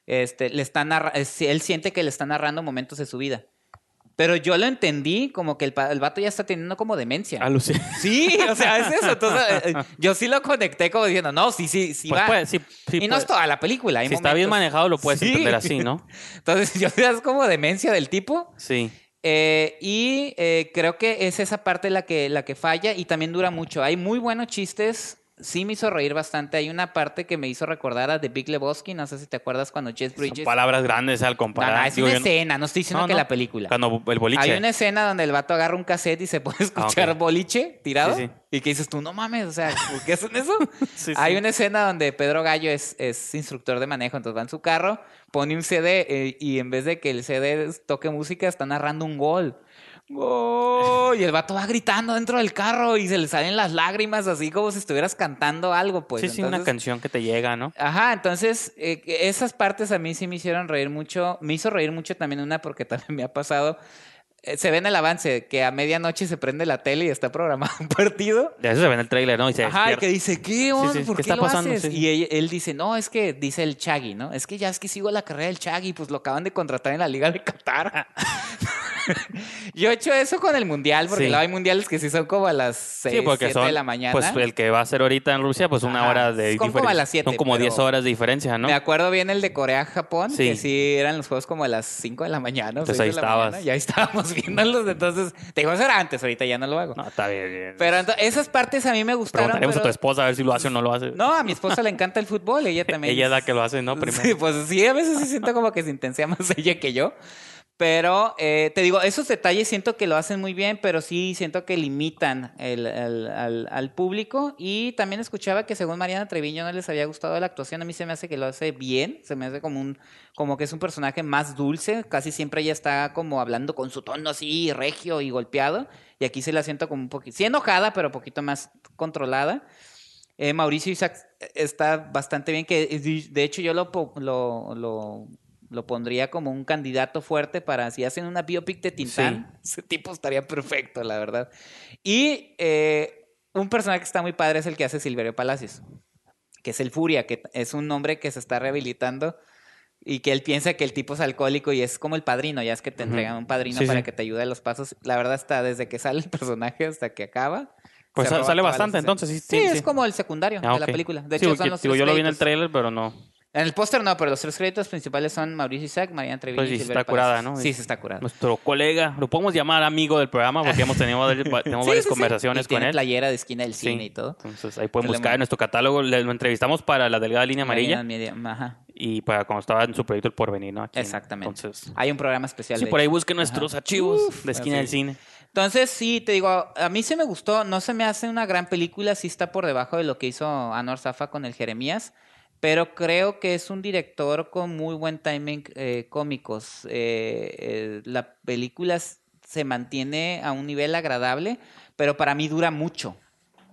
este, le está narra- él siente que le está narrando momentos de su vida. Pero yo lo entendí como que el, el vato ya está teniendo como demencia. Alucin- *laughs* Sí, o sea, es eso. Entonces, eh, eh, yo sí lo conecté como diciendo, no, sí, sí, sí Pues va. puede- sí, sí y no puede. es toda la película. hay Si está bien manejado lo puedes Sí. entender así, ¿no? *laughs* Entonces, yo es como demencia del tipo. Sí. Eh, y eh, creo que es esa parte la que, la que falla y también dura mucho. Hay muy buenos chistes. Sí me hizo reír bastante. Hay una parte que me hizo recordar a The Big Lebowski. No sé si te acuerdas cuando Jess Son Bridges... palabras grandes al comparar. no, es Digo, una escena. No estoy diciendo No, que la película. Cuando el boliche. Hay una escena donde el vato agarra un cassette y se *laughs* puede escuchar Ah, ok. boliche tirado. Sí, sí. Y que dices tú, no mames, o sea, ¿por qué hacen eso? *laughs* Sí, Hay una escena donde Pedro Gallo es, es instructor de manejo, entonces va en su carro, pone un CD eh, y en vez de que el CD toque música, está narrando un gol. ¡Gol! Y el vato va gritando dentro del carro y se le salen las lágrimas así como si estuvieras cantando algo, pues. sí, sí, una canción que te llega, ¿no? Ajá, entonces eh, esas partes a mí sí me hicieron reír mucho. Me hizo reír mucho también una porque *laughs* también me ha pasado. Eh, se ve en el avance que a medianoche se prende la tele y está programado un partido. De eso se ve en el trailer, ¿no? Y se Ajá, y que dice, ¿qué onda? sí, ¿Por ¿qué qué, está lo pasando? haces? Sí, sí. Y él, él dice, no, es que dice el Chagui, ¿no? Es que ya es que sigo la carrera del Chagui, pues lo acaban de contratar en la Liga de Qatar. *laughs* Yo he hecho eso con el Mundial, porque luego hay mundiales que sí son como a las 6, Sí, porque 7 son, de la mañana. pues el que va a ser ahorita en Rusia, pues una Ajá, hora de son como diferencia. a las siete, Son como pero- 10 horas de diferencia, ¿no? Me acuerdo bien el de Corea-Japón, que sí eran los juegos como a las 5 de la mañana. Entonces 6 ahí estabas. mañana, y ahí estábamos viéndolos. Entonces, te digo, eso era antes, ahorita ya no lo hago. No, está bien. bien. Pero ento- esas partes a mí me gustaron. Preguntaremos a tu pero- esposa a ver si lo hace o no lo hace. No, a mi esposa le encanta el fútbol, ella *laughs* también. Ella es la que lo hace, ¿no? Primero. Sí, pues sí, a veces sí siento como que se intensea más *laughs* ella que yo. Pero eh, te digo, esos detalles siento que lo hacen muy bien, pero sí siento que limitan al, público. Y también escuchaba que según Mariana Treviño no les había gustado la actuación. A mí se me hace que lo hace bien, se me hace como un como que es un personaje más dulce. Casi siempre ella está como hablando con su tono así, regio y golpeado. Y aquí se la siento como un poquito, sí enojada, pero un poquito más controlada. Eh, Mauricio Isaac está bastante bien, que eh, de hecho yo lo, lo, lo, lo pondría como un candidato fuerte para si hacen una biopic de Tintán, *laughs* ese tipo estaría perfecto, la verdad. Y eh, un personaje que está muy padre es el que hace Silverio Palacios, que es el Furia, que es un hombre que se está rehabilitando y que él piensa que el tipo es alcohólico y es como el padrino, ya es que te Ujú. entregan un padrino Sí, para sí. que te ayude a los pasos. La verdad está desde que sale el personaje hasta que acaba. Pues sale bastante, entonces, sí, Sí, sí, es sí. como el secundario Ah, de la película. De Sí, hecho, son los digo, tres yo lo vi en el trailer, pero no. En el póster no, pero los tres créditos principales son Mauricio Isaac, Mariana Treviño Pues sí, y está curada. ¿no? Sí, sí está curada. Nuestro colega, lo podemos llamar amigo del programa porque hemos tenido, *laughs* tenemos Sí, varias sí, sí. conversaciones Y con tiene él. playera de esquina del cine y todo. Entonces ahí pueden buscar en nuestro catálogo. Lo entrevistamos para la delgada línea amarilla Media- ajá. y para cuando estaba en su proyecto El Porvenir, ¿no? Aquí, Exactamente. Entonces, Hay un programa especial. sí, de por ahí busquen nuestros Ajá. archivos Uf, de esquina del cine. Entonces, sí, te digo, a mí se me gustó. No se me hace una gran película, sí está por debajo de lo que hizo Anwar Zafa con el Jeremías. Pero creo que es un director con muy buen timing eh, cómicos. Eh, eh, la película se mantiene a un nivel agradable, pero para mí dura mucho.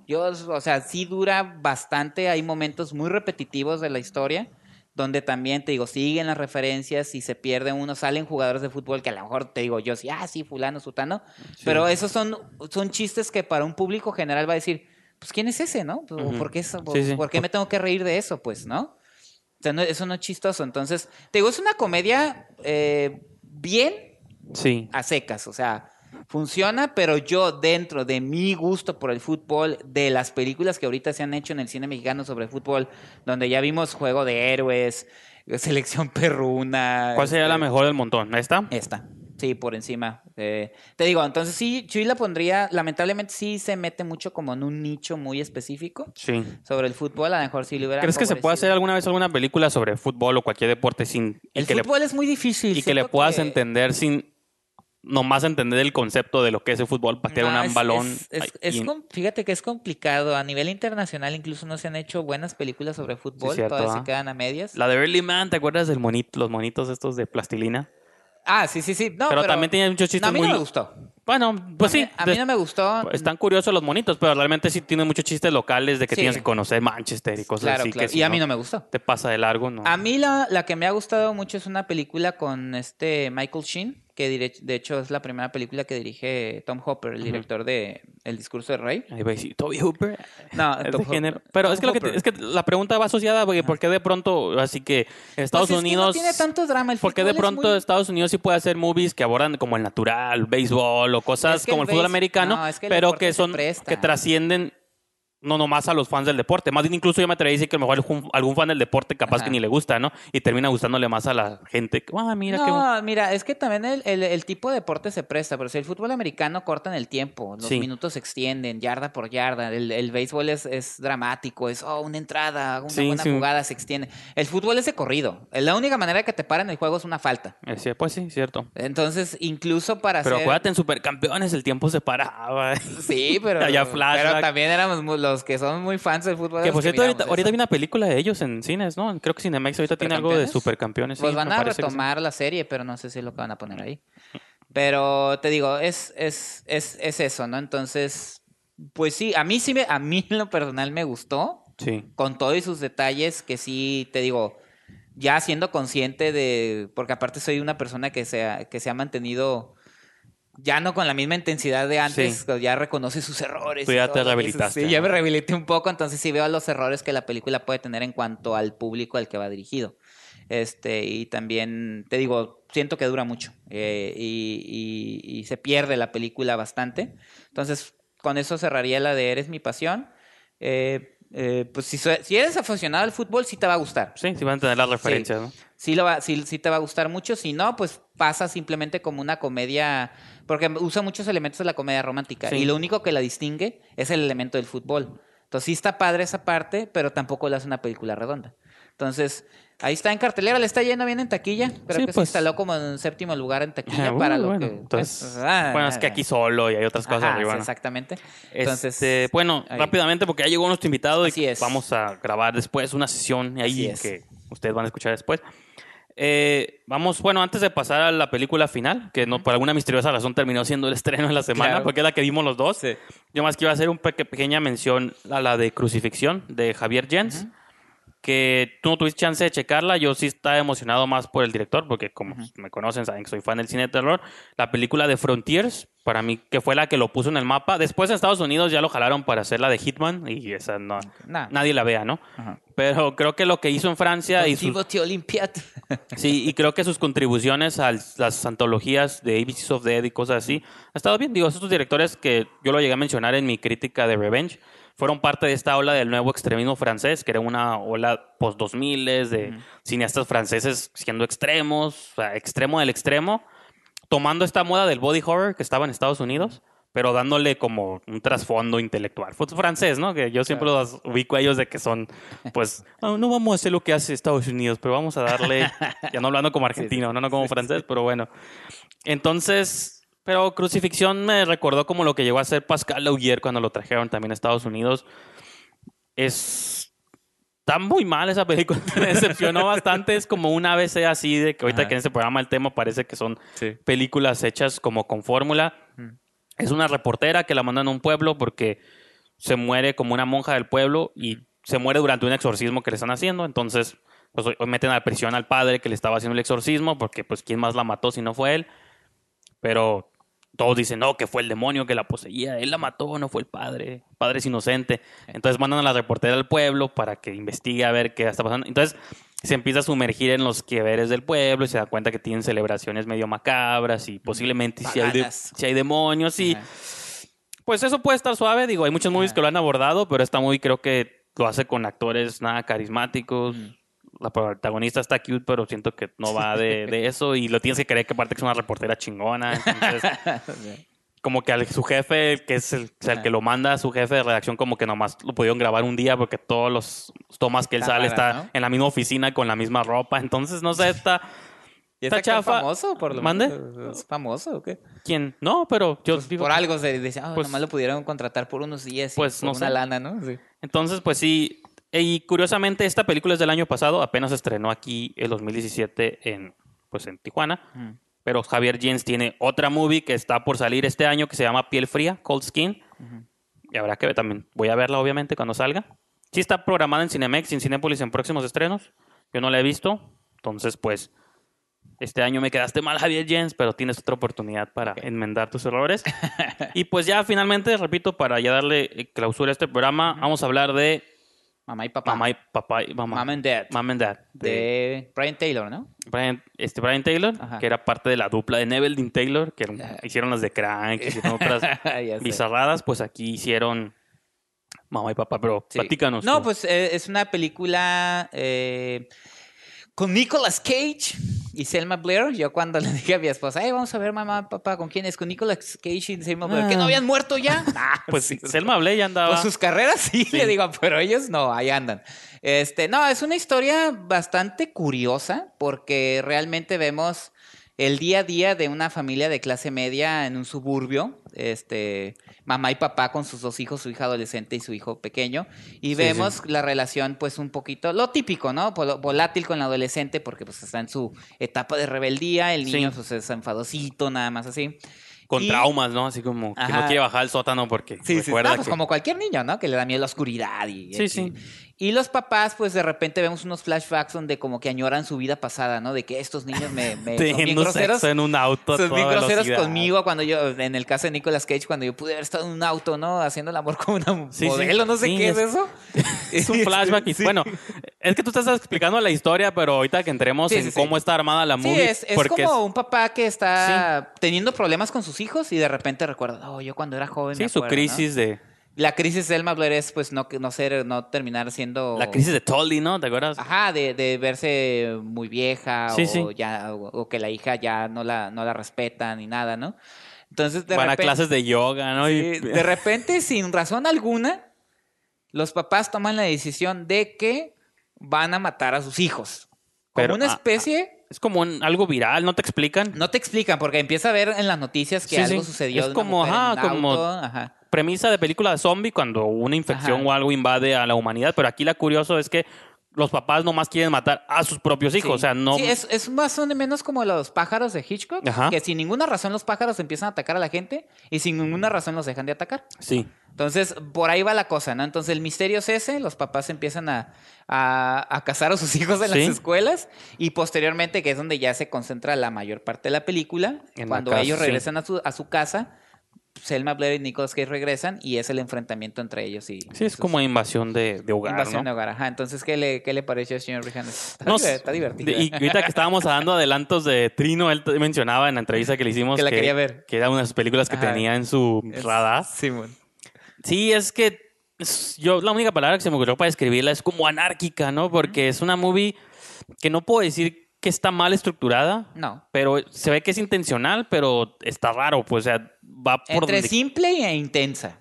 Yo, o sea, sí dura bastante. Hay momentos muy repetitivos de la historia donde también te digo, siguen las referencias y se pierde uno, salen jugadores de fútbol que a lo mejor te digo yo, sí, ah, sí, fulano, sutano, pero esos son, son chistes que para un público general va a decir, pues, ¿quién es ese, no? Ujú. ¿Por, qué eso? Sí, sí. ¿Por qué me tengo que reír de eso, pues, no? O sea, no- eso no es chistoso. Entonces, te digo, es una comedia eh, bien Sí. a secas, o sea, funciona, pero yo dentro de mi gusto por el fútbol, de las películas que ahorita se han hecho en el cine mexicano sobre fútbol, donde ya vimos Juego de Héroes, Selección Perruna. ¿Cuál sería la este, mejor del montón? ¿Esta? Esta, sí, por encima. Eh, te digo, entonces sí, yo la pondría, lamentablemente sí se mete mucho como en un nicho muy específico Sí. sobre el fútbol, a lo mejor sí le hubiera ¿Crees que se puede hacer alguna vez alguna película sobre fútbol o cualquier deporte sin El que le, fútbol es muy difícil. y que le puedas que- entender sin nomás entender el concepto de lo que es el fútbol, patear No, un es- balón? es- es- ay, es y- com- fíjate que es complicado. A nivel internacional incluso no se han hecho buenas películas sobre fútbol. cierto, Todavía ¿ah? se quedan a medias. La de Early Man, ¿te acuerdas del monito, los monitos estos de plastilina? Ah, sí, sí, sí. No, pero, pero, también tiene muchos no, chistes a mí muy... no me lo- gustó. Bueno, pues a mí, sí. a mí no me gustó. Están curiosos los monitos, pero realmente sí tiene muchos chistes locales de que Sí. tienes que conocer Manchester y cosas Claro, así. claro. Que si y a mí no me gustó. Te pasa de largo, ¿no? A mí la, la que me ha gustado mucho es una película con este Michael Sheen, que dire- de hecho es la primera película que dirige Tom Hopper, el director de El discurso del rey. Ahí va a decir, Toby Hooper. No, *laughs* Es Tom género. Pero Tom es que, lo que te- Hopper. es que la pregunta va asociada porque ¿por qué de pronto, así que Estados Pues es que Unidos... no tiene tanto drama. El ¿Por qué de pronto muy- Estados Unidos sí puede hacer movies que abordan como el natural, béisbol cosas Es que como el el fútbol americano, no, es que el pero que son que trascienden no nomás a los fans del deporte, más bien incluso yo me atrevería a decir que a lo mejor algún, algún fan del deporte capaz Ajá. que ni le gusta, ¿no? Y termina gustándole más a la gente. Ah, mira qué no, mira, es que también el, el- el tipo de deporte se presta, pero si el fútbol americano cortan el tiempo, los Sí. minutos se extienden, yarda por yarda, el, el béisbol es, es dramático, es oh, una entrada, una Sí, buena sí. jugada se extiende. El fútbol es de corrido, la única manera que te paran el juego es una falta. Sí, Pues sí, cierto. Entonces, incluso para Pero hacer... acuérdate, en Supercampeones el tiempo se paraba. Sí, pero, *laughs* Allá flashback. pero también éramos mu- los que son muy fans del fútbol. Que por cierto, ahorita, ahorita vi una película de ellos en cines, ¿no? Creo que Cinemex ahorita tiene algo de ¿Supercampeones? sí, Pues me van a sí. retomar la serie, pero no sé si es lo que van a poner ahí. Pero te digo, es, es, es, es eso, ¿no? Entonces, pues sí, a mí sí me, a mí en lo personal me gustó, Sí. con todos sus detalles, que sí, te digo, ya siendo consciente de, porque aparte soy una persona que se ha, que se ha mantenido ya no con la misma intensidad de antes, Sí. ya reconoce sus errores. Tú ya todo te rehabilitaste, Sí, ya me rehabilité un poco, entonces sí veo los errores que la película puede tener en cuanto al público al que va dirigido. Este, y también, te digo, siento que dura mucho eh, y, y- y se pierde la película bastante. Entonces, con eso cerraría la de Eres mi pasión. Eh, eh, pues si, si eres aficionado al fútbol, sí te va a gustar. Sí, sí van a tener las referencias, ¿no? Sí, lo va, sí, sí te va a gustar mucho. Si no, pues pasa simplemente como una comedia, porque usa muchos elementos de la comedia romántica. Sí. Y lo único que la distingue es el elemento del fútbol. Entonces sí está padre esa parte, pero tampoco le hace una película redonda. Entonces, ahí está en cartelera, le está yendo bien en taquilla. Creo Sí, que se pues. instaló como en séptimo lugar en taquilla Uh, para lo bueno, que. entonces, pues, ah, bueno, es que aquí solo y hay otras cosas ajá, arriba. Exactamente. Entonces, Este, bueno, ahí. rápidamente porque ya llegó nuestro invitado Así y es. vamos a grabar después una sesión ahí es. que ustedes van a escuchar después. Eh, vamos, bueno, antes de pasar a la película final, que no por alguna misteriosa razón terminó siendo el estreno en la semana, Claro. porque es la que vimos los dos. Yo más quiero hacer una pequeña mención a la de Crucifixión de Javier Jens, que tú no tuviste chance de checarla. Yo sí estaba emocionado más por el director, porque como me conocen, saben que soy fan del cine de terror. La película de Frontiers, para mí, que fue la que lo puso en el mapa. Después en Estados Unidos ya lo jalaron para hacer la de Hitman, y esa no, Nah. nadie la vea, ¿no? Ajá. Pero creo que lo que hizo en Francia y sus. *laughs* Sí, y creo que sus contribuciones a las antologías de ABCs of Dead y cosas así ha estado bien. Digo, estos directores que yo lo llegué a mencionar en mi crítica de Revenge, fueron parte de esta ola del nuevo extremismo francés, que era una ola post-2000 de Ujú. cineastas franceses siendo extremos, o sea, extremo del extremo, tomando esta moda del body horror que estaba en Estados Unidos, pero dándole como un trasfondo intelectual. Fue francés, ¿no? Que yo siempre los ubico a ellos de que son, pues, "Ah, no vamos a hacer lo que hace Estados Unidos, pero vamos a darle, ya no hablando como *laughs* argentino, no, no como francés, pero bueno. Entonces, pero Crucifixión me recordó como lo que llegó a hacer Pascal Laugier cuando lo trajeron también a Estados Unidos. Es... Está muy mal esa película, *laughs* me decepcionó bastante. Es como un ABC así de que ahorita Ajá. que en este programa el tema parece que son películas hechas como con fórmula. Mm. Es una reportera que la mandan a un pueblo porque se muere como una monja del pueblo y se muere durante un exorcismo que le están haciendo. Entonces, pues hoy meten a la prisión al padre que le estaba haciendo el exorcismo porque, pues, ¿quién más la mató si no fue él? Pero todos dicen, no, que fue el demonio que la poseía. Él la mató, no fue el padre. El padre es inocente. Entonces mandan a la reportera al pueblo para que investigue a ver qué está pasando. Entonces se empieza a sumergir en los queveres del pueblo y se da cuenta que tienen celebraciones medio macabras y posiblemente si hay, de- Paganas. si hay demonios y... Ajá. Pues eso puede estar suave, digo, hay muchos movies Ajá. que lo han abordado, pero esta movie creo que lo hace con actores nada carismáticos. Mm. La protagonista está cute, pero siento que no va de, *laughs* de eso y lo tienes que creer que aparte que es una reportera chingona. Entonces, *laughs* como que al, su jefe, que es el, o sea, el que lo manda, su jefe de redacción, como que nomás lo pudieron grabar un día porque todos los tomas que él sale está ¿no? en la misma oficina con la misma ropa. Entonces, no sé, está... ¿Y Está este chafa. famoso por lo ¿Mande? ¿Es famoso o qué? ¿Quién? No, pero yo Pues digo... por algo se dice, ah, pues- nomás lo pudieron contratar por unos días y Pues, no una sé. lana, ¿no? Sí. Entonces, pues sí. Y curiosamente, esta película es del año pasado, apenas se estrenó aquí el 2017 en, pues, en Tijuana. Mm. Pero Javier Jens tiene otra movie que está por salir este año que se llama Piel Fría, Cold Skin. Y habrá que ver también. Voy a verla, obviamente, cuando salga. Sí está programada en Cinemex y en Cinépolis en próximos estrenos. Yo no la he visto. Entonces, pues, este año me quedaste mal, Javier Jens, pero tienes otra oportunidad para enmendar tus errores. *laughs* y pues ya, finalmente, repito, para ya darle eh, clausura a este programa, vamos a hablar de Mamá y papá. Mamá y papá y mamá. Mom and Dad. Mom and Dad. De de Brian Taylor, ¿no? Brian, este Brian Taylor, Ajá. que era parte de la dupla de Neville Dean Taylor, que eran- Ajá. hicieron las de Crank, hicieron *laughs* otras bizarradas, pues aquí hicieron mamá y papá, pero Sí. platícanos. No, tú. pues eh, es una película eh, con Nicolas Cage y Selma Blair. Yo cuando le dije a mi esposa, hey, vamos a ver mamá, papá, ¿con quién es? Con Nicolas Cage y Selma Blair. ¿Que no Ah. habían muerto ya? *laughs* Ah, *laughs* Pues sí. Selma Blay ya andaba. Pues sus carreras sí, Sí. le digo, pero ellos no, ahí andan. Este, no, es una historia bastante curiosa porque realmente vemos el día a día de una familia de clase media en un suburbio, este, mamá y papá con sus dos hijos, su hija adolescente y su hijo pequeño, y Sí, vemos la relación pues un poquito, lo típico, ¿no? Vol- Volátil con la adolescente porque pues está en su etapa de rebeldía, el Sí. niño pues es enfadosito, nada más así. con y- traumas, ¿no? Así como que no quiere bajar al sótano porque Sí, sí, recuerda no, pues que- como cualquier niño, ¿no? Que le da miedo la oscuridad y... Sí, y- sí. Y los papás, pues de repente vemos unos flashbacks donde como que añoran su vida pasada, ¿no? De que estos niños me, me *laughs* son bien groseros. en un auto. Son bien groseros conmigo cuando yo, en el caso de Nicolas Cage, cuando yo pude haber estado en un auto, ¿no? Haciendo el amor con una Sí, sí. modelo, no sé Sí, qué es, es- eso. *laughs* Es un flashback. y. Bueno, es que tú estás explicando la historia, pero ahorita que entremos en cómo está armada la Sí, movie. es, es porque como un papá que está teniendo problemas con sus hijos y de repente recuerda, oh, yo cuando era joven. Sí, me su acuerdo", ¿no? crisis de. La crisis de Elma Blair es, pues, no, no ser, no terminar siendo. La crisis de Tully, ¿no? ¿Te acuerdas? Ajá, de, de verse muy vieja Sí, o, sí. ya, o, o que la hija ya no la, no la respeta ni nada, ¿no? Entonces, de Van a repente, clases de yoga, ¿no? Y- sí, de repente, sin razón alguna, los papás toman la decisión de que van a matar a sus hijos. Como Pero, una ah, especie, Es como un- algo viral, ¿no te explican? no te explican, porque empieza a ver en las noticias que algo sucedió. Es una como, en ajá, como- ajá. Premisa de película de zombie cuando una infección Ajá. o algo invade a la humanidad, pero aquí la curioso es que los papás nomás quieren matar a sus propios hijos, Sí. o sea, no... Sí, es, es más o menos como los pájaros de Hitchcock, Ajá. que sin ninguna razón los pájaros empiezan a atacar a la gente y sin ninguna razón los dejan de atacar. Sí. Entonces, por ahí va la cosa, ¿no? Entonces, el misterio es ese, los papás empiezan a, a, a casar a sus *laughs* hijos en Sí. las escuelas y posteriormente, que es donde ya se concentra la mayor parte de la película, En la cuando casa, ellos sí. regresan a, su, a su casa, Selma Blair y Nicolas Cage regresan y es el enfrentamiento entre ellos y... Sí, es como invasión de, de hogar, Invasión ¿no? de hogar, ajá. Entonces, ¿qué le, qué le pareció al señor Rihannes? Está, No diver- sé. está divertido. Y ahorita que estábamos dando adelantos de Trino, él mencionaba en la entrevista que le hicimos Que la quería ver. que era una de sus películas que Ajá. tenía en su Es- radar. Simón. Sí, es que yo la única palabra que se me ocurrió para describirla es como anárquica, ¿no? Porque es una movie que no puedo decir que está mal estructurada, No. pero se ve que es intencional, pero está raro, pues, o sea, va por Entre donde- simple e intensa.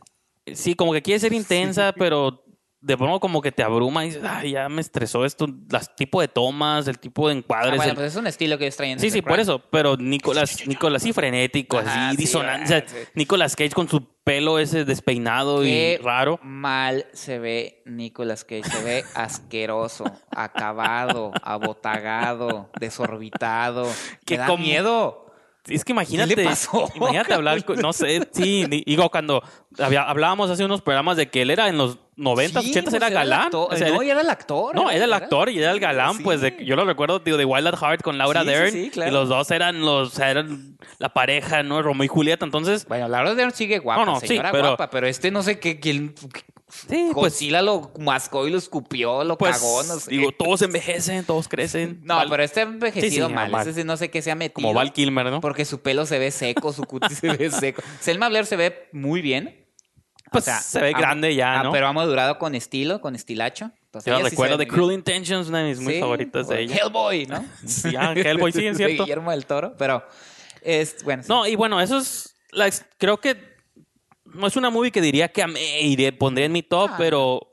Sí, como que quiere ser intensa, pero de pronto como que te abruma y dices, ay, ya me estresó esto, las tipo de tomas, el tipo de Ah, encuadres. bueno, el- pues es un estilo que traen. Sí, sí, por eso, pero Nicolás, Nicolás sí frenético, Ajá, así, sí, ah, sí. Nicolás Cage con su pelo ese despeinado y raro. mal se ve Nicolas Cage. Se ve asqueroso, acabado, abotagado, desorbitado. *laughs* Que da como- miedo. Es que imagínate, ¿Qué le pasó? *laughs* imagínate hablar, no sé, sí, di- digo, cuando había- hablábamos hace unos programas de que él era en los 90, Sí, 80 pues era galán. o sea, no, y era el actor. No, era el actor y era el galán, Sí. pues de, yo lo recuerdo, digo, de Wild at Heart con Laura Sí, Dern. sí, claro. Y los dos eran los, eran la pareja, ¿no? Romeo y Julieta. Entonces, Bueno, Laura Dern sigue guapa, No, no, sí, señora pero- guapa, pero este no sé qué, quién... sí, pues, Godzilla lo mascó y lo escupió, lo pues cagó, no sé. digo, todos envejecen, todos crecen. no, Val- pero este ha envejecido Sí, sí, mal. mal. Ese sí no sé qué se ha metido. Como Val Kilmer, ¿no? Porque su pelo se ve seco, su cutis se ve *laughs* seco. Selma Blair se ve muy bien. Pues se ve ha- grande ya, ah, ¿no? Pero ha madurado con estilo, con estilacho. Entonces, Yo recuerdo de. Cruel Intentions, una de mis muy favoritas de ella. Hellboy, ¿no? *laughs* Sí, ah, Hellboy, sí, es *laughs* De cierto. Guillermo del Toro, pero es bueno. No, y bueno, eso es. la creo que no es una movie que diría que amé y pondría en mi top, Ah, pero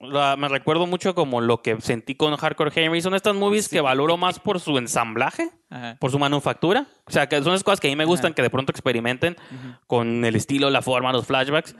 la- me recuerdo mucho como lo que sentí con Hardcore Henry. Son estas movies que valoro más por su ensamblaje, Ajá. por su manufactura. O sea, que son las cosas que a mí me gustan, que de pronto experimenten con el estilo, la forma, los flashbacks.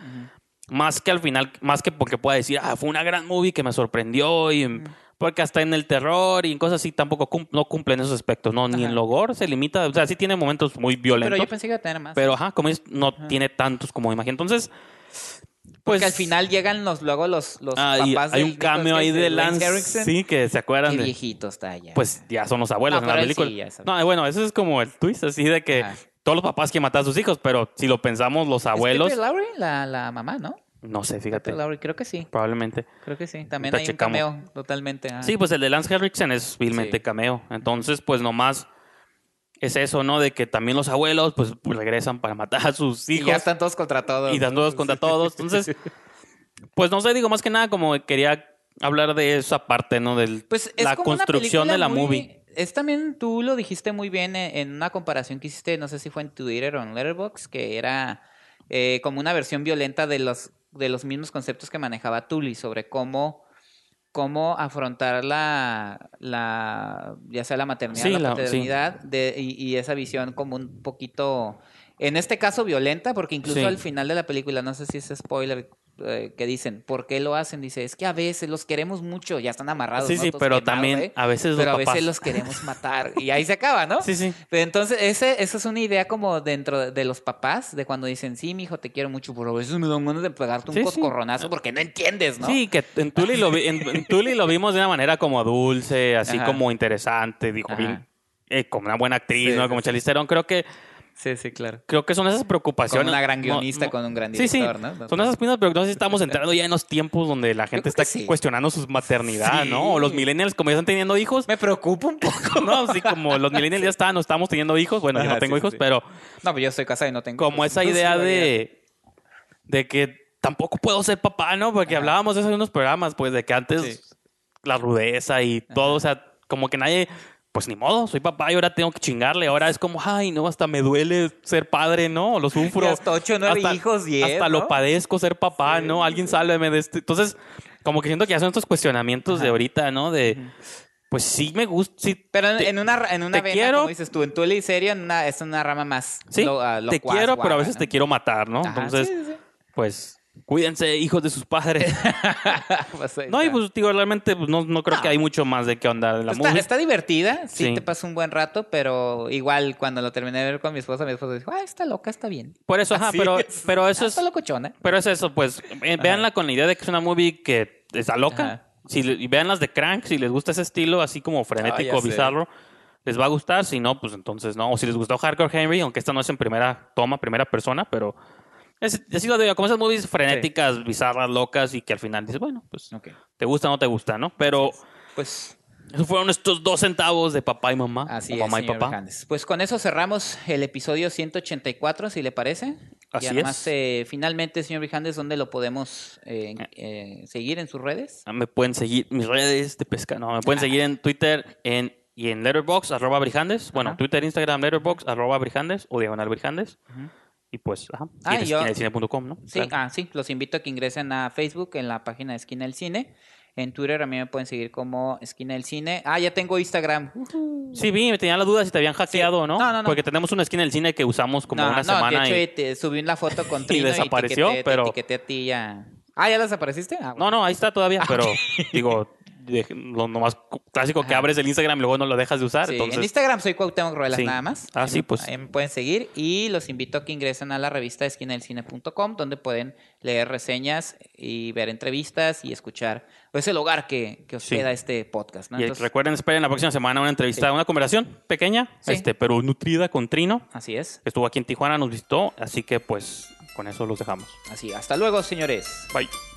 Más que al final, más que porque pueda decir, ah, fue una gran movie que me sorprendió y. Porque hasta en el terror y en cosas así tampoco cum- no cumplen esos aspectos, ¿no? Ni Ajá. en lo gore se limita, o sea, sí tiene momentos muy violentos. Pero yo pensé que iba a tener más. Pero, ajá, como es, no tiene tantos como imagen. Entonces, pues. Porque al final llegan los, luego los, los ah, papás hay un cameo Cage, ahí de Lance. Sí, que se acuerdan Qué de. viejito está ya. Pues ya son los abuelos No, en la película. sí, ya sabe. no, bueno, eso es como el twist, así de que Ajá. todos los papás quieren matar a sus hijos, pero si lo pensamos, los ¿Es abuelos. Pepper Laurie, la, la mamá, ¿no? No sé, fíjate. Creo que sí. Probablemente. Creo que sí. También hay un cameo totalmente. Sí, pues el de Lance Henriksen es vilmente Sí. cameo. Entonces, pues nomás es eso, ¿no? De que también los abuelos, pues, pues, regresan para matar a sus Y hijos. ya están todos contra todos. y ¿no? todos contra todos. Entonces, *laughs* pues no sé, digo más que nada como quería hablar de esa parte, ¿no? Del, Pues es la construcción de la muy- movie. Es también, tú lo dijiste muy bien en, en una comparación que hiciste, no sé si fue en Twitter o en Letterboxd, que era eh, como una versión violenta de los, de los mismos conceptos que manejaba Tully sobre cómo, cómo afrontar la, la, ya sea la maternidad, Sí, la sí. paternidad, de, y, y esa visión como un poquito, en este caso violenta, porque incluso Sí. al final de la película, no sé si es spoiler, eh, que dicen, ¿por qué lo hacen? Dice, es que a veces los queremos mucho, ya están amarrados. Sí, ¿no? sí, Todos pero quemados, también ¿eh? a veces Pero a los veces papás... los queremos matar. Y ahí se acaba, ¿no? Sí, sí. Pero entonces, ese, esa es una idea como dentro de, los papás, de cuando dicen, sí, mi hijo, te quiero mucho, pero a veces me dan ganas de pegarte un Sí, porque no entiendes, ¿no? Sí, que en Tully, lo vi- en, en Tully lo vimos de una manera como dulce, así Ajá. como interesante, dijo bien, eh, como una buena actriz, Sí, ¿no? Como. Charlize. Creo que, sí, sí, claro. creo que son esas Con preocupaciones. una gran guionista, no- con un gran Sí, sí. director, ¿no? Son esas mismas, pero no sé si estamos entrando ya en los tiempos donde la gente está sí. cuestionando su maternidad, Sí. ¿no? O los millennials, como ya están teniendo hijos. Me preocupa un poco. *laughs* No, sí, como los millennials ya están, no estamos teniendo hijos. Bueno, yo no tengo sí, hijos, sí. pero No, pero yo estoy casado y no tengo. como hijos, esa entonces, idea sí, de, de que tampoco puedo ser papá, ¿no? Porque Ajá. hablábamos de eso en unos programas, pues, de que antes Sí. la rudeza y todo, o sea, como que nadie, pues ni modo, soy papá y ahora tengo que chingarle. Ahora es como, ay, no, hasta me duele ser padre, ¿no? Lo *laughs* sufro. Y hasta ocho, nueve Hasta- hijos, diez, Hasta ¿no? lo padezco ser papá, Sí, ¿no? Alguien sí. sálveme de este. Entonces, como que siento que ya son estos cuestionamientos de ahorita, ¿no? De, pues sí me gusta, sí. Pero en, te- en una, en una vena, quiero. como dices tú, en tu y serio, en una, es una rama más. Sí, lo- ah, te quiero, pero a veces ¿no? te quiero matar, ¿no? Ajá, Entonces, pues, cuídense, hijos de sus padres. *laughs* Pues no, y pues, digo, realmente, pues, no, no creo No. que hay mucho más de qué onda de la Está, movie. está divertida, sí, Sí. te pasa un buen rato, pero igual cuando lo terminé de ver con mi esposa, mi esposa dijo, ah, está loca, está bien. Por eso, ajá, pero, es. pero eso Ah, es, Está locochona. pero es eso, pues, eh, véanla con la idea de que es una movie que está loca. Ajá. Si, y vean las de Crank, si les gusta ese estilo así como frenético, ya sé. bizarro, les va a gustar. Si no, pues entonces no. O si les gustó Hardcore Henry, aunque esta no es en primera toma, primera persona, pero es, así lo digo, como esas movies frenéticas, bizarras, locas y que al final dices, bueno, pues Ok. te gusta o no te gusta, ¿no? Pero Pues esos fueron estos dos centavos de papá y mamá. así o es, mamá y señor papá. Pues con eso cerramos el episodio 184, si le parece. Así y además, es. eh, finalmente, señor Brijandes, ¿dónde lo podemos eh, eh, seguir en sus redes? Ah, Me pueden seguir mis redes de pesca. No, me pueden seguir en Twitter en, y en Letterboxd, arroba Brijandes. Bueno, Ajá. Twitter, Instagram, Letterboxd, arroba Brijandes o diagonal Brijandes. Ujú. Y pues, ajá. Ah, y y yo- esquinadelcine.com, ¿no? Sí, Claro. ah, sí, los invito a que ingresen a Facebook en la página de Esquina del Cine. En Twitter a mí me pueden seguir como Esquina del Cine. Ah, ya tengo Instagram. Sí, vi, me tenía la duda si te habían hackeado o no. No, no, no. Porque tenemos una esquina del cine que usamos como no, una no, semana. de y- hecho te subí una foto con *laughs* Y Trino y, desapareció, te etiqueté, pero- te etiqueté a ti ya. Ah, ¿ya desapareciste? Ah, No, no, ahí está todavía, pero digo, de- lo nomás clásico que Ajá. abres el Instagram y luego no lo dejas de usar. Sí, entonces, En Instagram soy Cuauhtémoc Ruelas Sí. nada más. Ah, sí, pues. Ahí me pueden seguir y los invito a que ingresen a la revista esquinadelcine.com donde pueden leer reseñas y ver entrevistas y escuchar pues el hogar que, que hospeda este podcast. ¿no? y Entonces, recuerden, esperen la próxima semana una entrevista, una conversación pequeña, este, pero nutrida con Trino, así es. que estuvo aquí en Tijuana, nos visitó, así que pues con eso los dejamos. Así. Hasta luego, señores. Bye.